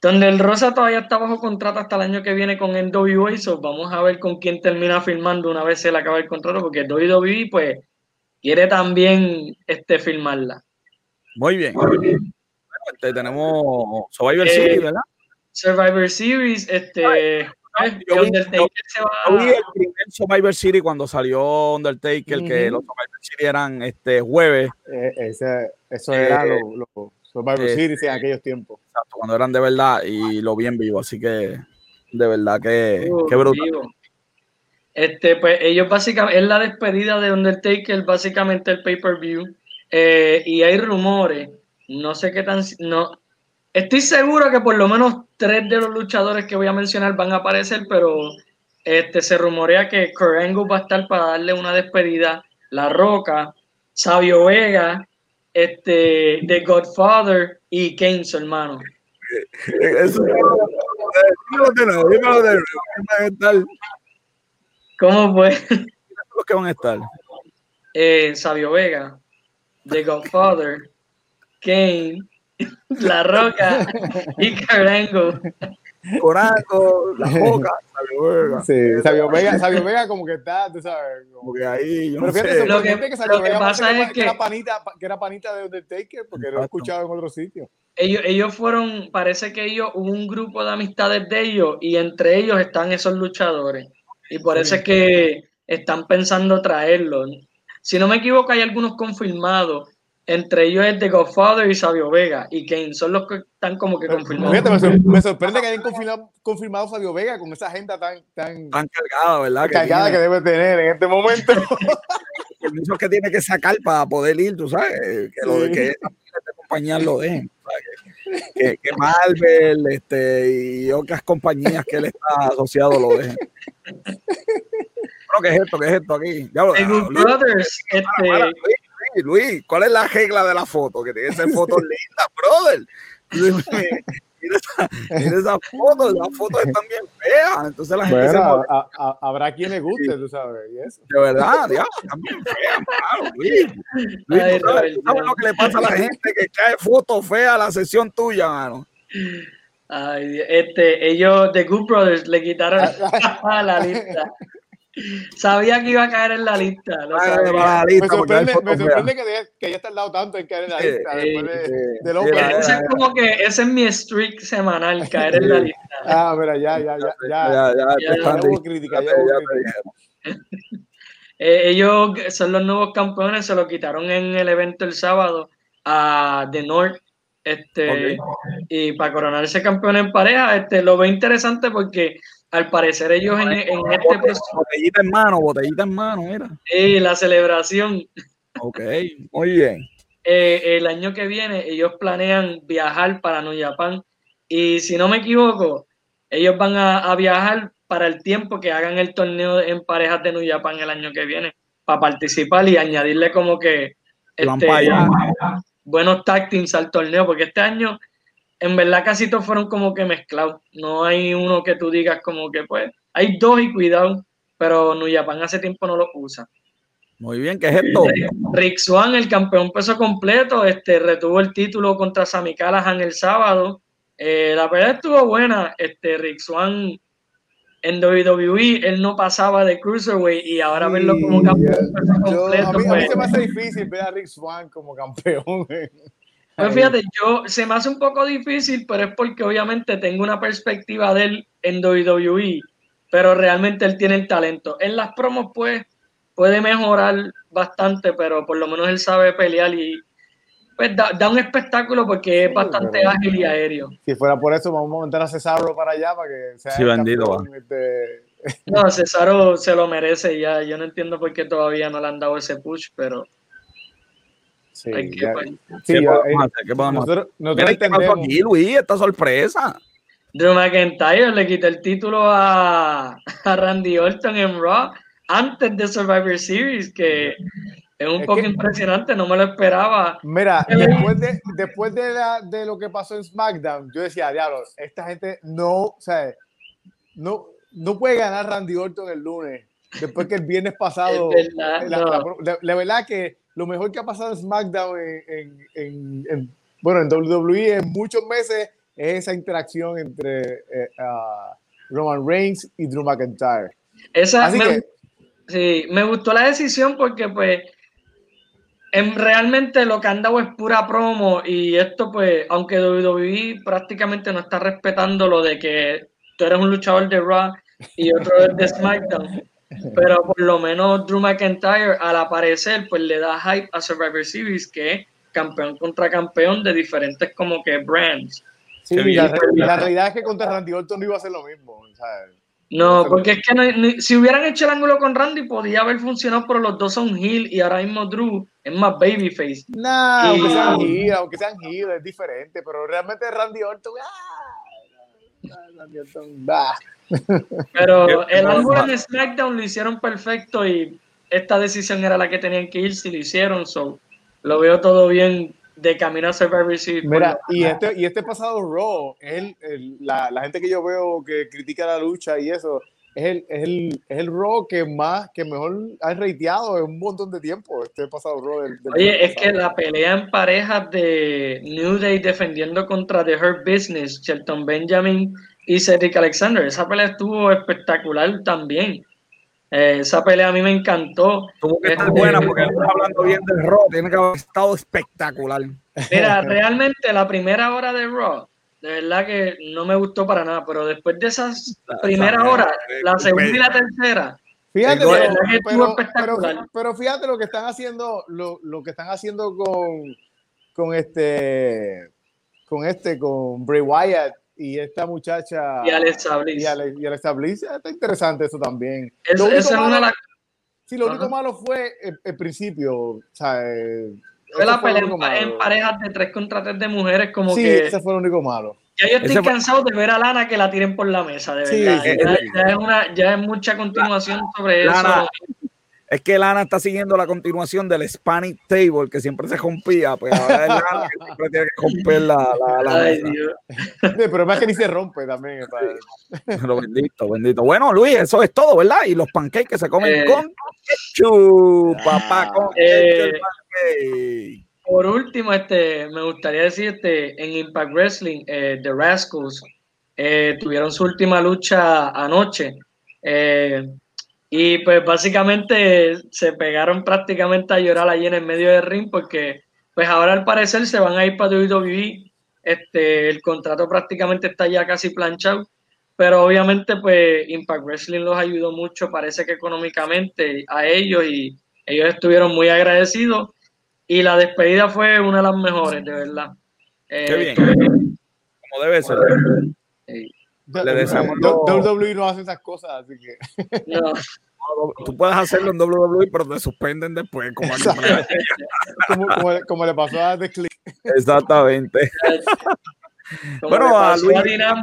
donde el Rosa todavía está bajo contrato hasta el año que viene con NWA, so vamos a ver con quién termina firmando una vez se le acaba el contrato, porque WWE pues quiere también este firmarla. Muy bien. Muy bien. Bueno, este, tenemos Survivor eh, Series, ¿verdad? Survivor Series, este yo, vi, yo, yo vi, el primer Survivor City cuando salió Undertaker, uh -huh. que los Survivor City eran este jueves. Eh, ese, eso era eh, lo, lo, Survivor eh, City en aquellos tiempos. Exacto, cuando eran de verdad y lo vi en vivo, así que de verdad que, Uh, que brutal. vivo. Este, pues ellos básicamente, es la despedida de Undertaker, básicamente el pay-per-view. Eh, y hay rumores, no sé qué tan, no, estoy seguro que por lo menos tres de los luchadores que voy a mencionar van a aparecer, pero este, se rumorea que Angle va a estar para darle una despedida, La Roca, Sabio Vega, este, The Godfather y Kane, su hermano. ¿Cómo fue? Los que van a estar. eh, Sabio Vega, The Godfather, Kane, La Roca y Carango. Corango, la boca, Sabio Vega. Sí, Sabio Vega, Sabio Vega como que está, tú sabes. como- Porque ahí, yo no Pero fíjate, sé. Lo que- que Sabio lo que Vega pasa es que- era panita, que era panita de Undertaker, porque lo he escuchado en otro sitio. Ellos, ellos fueron, parece que ellos, hubo un grupo de amistades de ellos y entre ellos están esos luchadores. Y por eso es que están pensando traerlo. Si no me equivoco, hay algunos confirmados. Entre ellos es The Godfather y Sabio Vega y Kane. Son los que están como que confirmados. fíjate, me, sor- me sorprende que hayan confirmado, confirmado Sabio Vega con esa agenda tan, tan Tan cargada, ¿verdad? Que cargada que debe tener en este momento. permisos que tiene que sacar para poder ir, tú sabes. Que, lo, Sí. que de compañías lo dejen. Que, Marvel este, y otras compañías que él está asociado lo dejen. Pero, ¿qué es esto? ¿Qué es esto aquí? Ya, Brothers, para, este, Luis, ¿cuál es la regla de la foto? Que tiene que ser fotos lindas, brother. Mira esa, mira esa foto, las fotos están bien feas. Entonces la gente se Bueno, molesta. a- a- habrá quien le guste, tú sabes. Y eso. De verdad, diablo, están bien feas, mano, Luis. Luis, Ay, ¿tú sabes, tú Roberto. sabes lo que le pasa a la gente que cae fotos feas a la sesión tuya, mano? Ay, Dios, este, ellos, The Good Brothers, le quitaron a la lista. Sabía que iba a caer en la lista. lo Ay, sabía. para la Me lista, sorprende, me que, de- que haya tardado tanto en caer en la lista después de, Open. la- Ese es como que ese es mi streak semanal, caer en la lista. Ah, mira, ya, ya, ya, ya. Ya, ya, Ya, te hubo crítica, te- te. Eh, ellos son los nuevos campeones, se lo quitaron en el evento el sábado a The North. Este, y para coronarse campeón en pareja, este, lo veo interesante porque al parecer ellos en, en este proceso, Botellita en mano, botellita en mano, mira. eh, la celebración, Ok, muy bien. eh, el año que viene ellos planean viajar para New Japan y si no me equivoco, ellos van a, a viajar para el tiempo que hagan el torneo en parejas de New Japan el año que viene para participar y añadirle como que este, buenos tag teams al torneo porque este año en verdad casi todos fueron como que mezclados no hay uno que tú digas como que pues hay dos y cuidado pero New Japan hace tiempo no lo usa Muy bien, ¿qué es esto? Rick Swan, el campeón peso completo, este, retuvo el título contra Sami Callihan el sábado. Eh, la pelea estuvo buena. Este, Rick Swan en WWE, él no pasaba de Cruiserweight y ahora verlo como campeón peso yo- completo. a, mí, a mí pues, se me hace difícil ver a Rick Swan como campeón. pues fíjate, yo se me hace un poco difícil, pero es porque obviamente tengo una perspectiva de él en WWE, pero realmente él tiene el talento. En las promos, pues, puede mejorar bastante, pero por lo menos él sabe pelear y pues da, da un espectáculo porque es Sí, bastante pero- ágil y aéreo. Si fuera por eso, vamos a montar a Cesaro para allá para que sea Sí, campeón, este, No, Cesaro se lo merece ya. Yo no entiendo por qué todavía no le han dado ese push, pero sí, hay que, ya- sí, ¿Qué ya, podemos eh, hacer? ¿Qué podemos hacer? nosotros, nosotros Mira, ¿qué pasó entendemos. aquí, Luis? Esta sorpresa. Drew McIntyre le quitó el título a, a Randy Orton en Raw antes de Survivor Series, que es un Es poco que- impresionante, no me lo esperaba. Mira, después de, después de, la- de lo que pasó en SmackDown, yo decía, diablo, esta gente no, o sea, no, no puede ganar Randy Orton el lunes, después que el viernes pasado, Es verdad, la, no. la- la- la verdad que lo mejor que ha pasado en SmackDown, en, en- en- en- bueno, en WWE en muchos meses, es esa interacción entre eh, ah, Roman Reigns y Drew McIntyre. Esa Así me, que, sí, me gustó la decisión porque pues en, realmente lo que han dado es pura promo y esto pues, aunque WWE prácticamente no está respetando lo de que tú eres un luchador de Raw y otro es de SmackDown, pero por lo menos Drew McIntyre al aparecer pues le da hype a Survivor Series que es campeón contra campeón de diferentes como que brands. sí, Qué la, la realidad es que contra Randy Orton no iba a ser lo mismo. o No, porque es que si hubieran hecho el ángulo con Randy podía haber funcionado, pero los dos son heel y ahora mismo Drew es más babyface. No, aunque sean heel, aunque sean heel es diferente, pero realmente Randy Orton, ah, Randy Orton, bah. Pero el ángulo en SmackDown lo hicieron perfecto y esta decisión era la que tenían que ir si lo hicieron, so lo veo todo bien de camino a Survivor Series. Mira, y este, y este pasado Raw, el, la, la, gente que yo veo que critica la lucha y eso, es el, es el, es el Raw que más, que mejor ha reiteado en un montón de tiempo, este pasado Raw. Del, Oye, es que la pelea en parejas de New Day defendiendo contra The Hurt Business, Shelton Benjamin y Cedric Alexander, esa pelea estuvo espectacular también. Eh, esa pelea a mí me encantó. Tuvo que estar buena porque estás hablando bien del Raw, tiene que haber estado espectacular. Mira, realmente la primera hora de Raw, de verdad que no me gustó para nada, pero después de esas primeras horas, la segunda y la tercera, Fíjate, pero, fíjate lo que están haciendo, lo, lo, que están haciendo con, con este, con este, con Bray Wyatt y esta muchacha. Y Alexa Bliss. Y, Ale, y Alexa Bliss. Está interesante eso también. Es, lo único malo, la... Sí, lo único malo fue el, principio. O sea, eh, fue la pelea en, parejas de tres contra tres de mujeres, como sí, que. Sí, ese fue el único malo. Ya yo estoy cansado de ver a Lana que la tiren por la mesa, de verdad. Sí, ya, ya, es una, ya es mucha continuación sobre Lana, eso es que Lana está siguiendo la continuación del Spanish Table, que siempre se rompía, pues ahora es Lana que siempre tiene que romper la, la, la Ay, Dios. Pero más que ni se rompe también. Pero bendito, bendito. Bueno, Luis, eso es todo, ¿verdad? Y los pancakes que se comen eh, con ketchup, papá, con eh, ketchup Por último, este, me gustaría decir, este, en Impact Wrestling, eh, The Rascals eh, tuvieron su última lucha anoche. Eh, y pues básicamente se pegaron prácticamente a llorar allí en el medio del ring porque pues ahora al parecer se van a ir para WWE. Este, el contrato prácticamente está ya casi planchado, pero obviamente pues Impact Wrestling los ayudó mucho, parece que económicamente a ellos y ellos estuvieron muy agradecidos y la despedida fue una de las mejores, de verdad. Qué eh, bien. Como debe ser. Eh, le deseamos WWE no hace esas cosas, así que. No. Tú puedes hacerlo en WWE, pero te suspenden después, como, como, como, le pasó a The Click. Exactamente. bueno, a Luis. A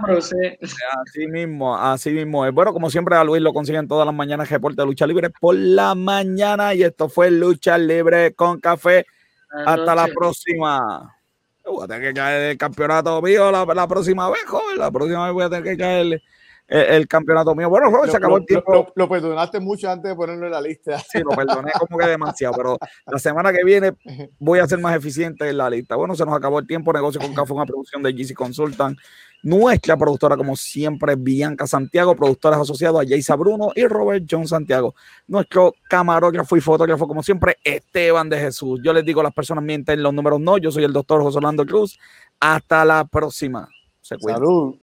Así mismo, así mismo. Bueno, como siempre, a Luis lo consiguen todas las mañanas, reporte de lucha libre por la mañana. Y esto fue Lucha Libre con Café. Hasta la próxima. Voy a tener que caer el campeonato mío la, la, próxima vez, joven. La próxima vez voy a tener que caer el, campeonato mío. Bueno, Robert, se acabó el tiempo. Lo, perdonaste mucho antes de ponerlo en la lista. Sí, lo perdoné como que demasiado, pero la semana que viene voy a ser más eficiente en la lista. Bueno, se nos acabó el tiempo. Negocio con Café, una producción de GC Consultant. Nuestra productora, como siempre, Bianca Santiago, productores asociados a Jaysa Bruno y Robert John Santiago. Nuestro camarógrafo y fotógrafo, como siempre, Esteban de Jesús. Yo les digo, las personas mienten los números no. Yo soy el doctor José Orlando Cruz. Hasta la próxima. Salud.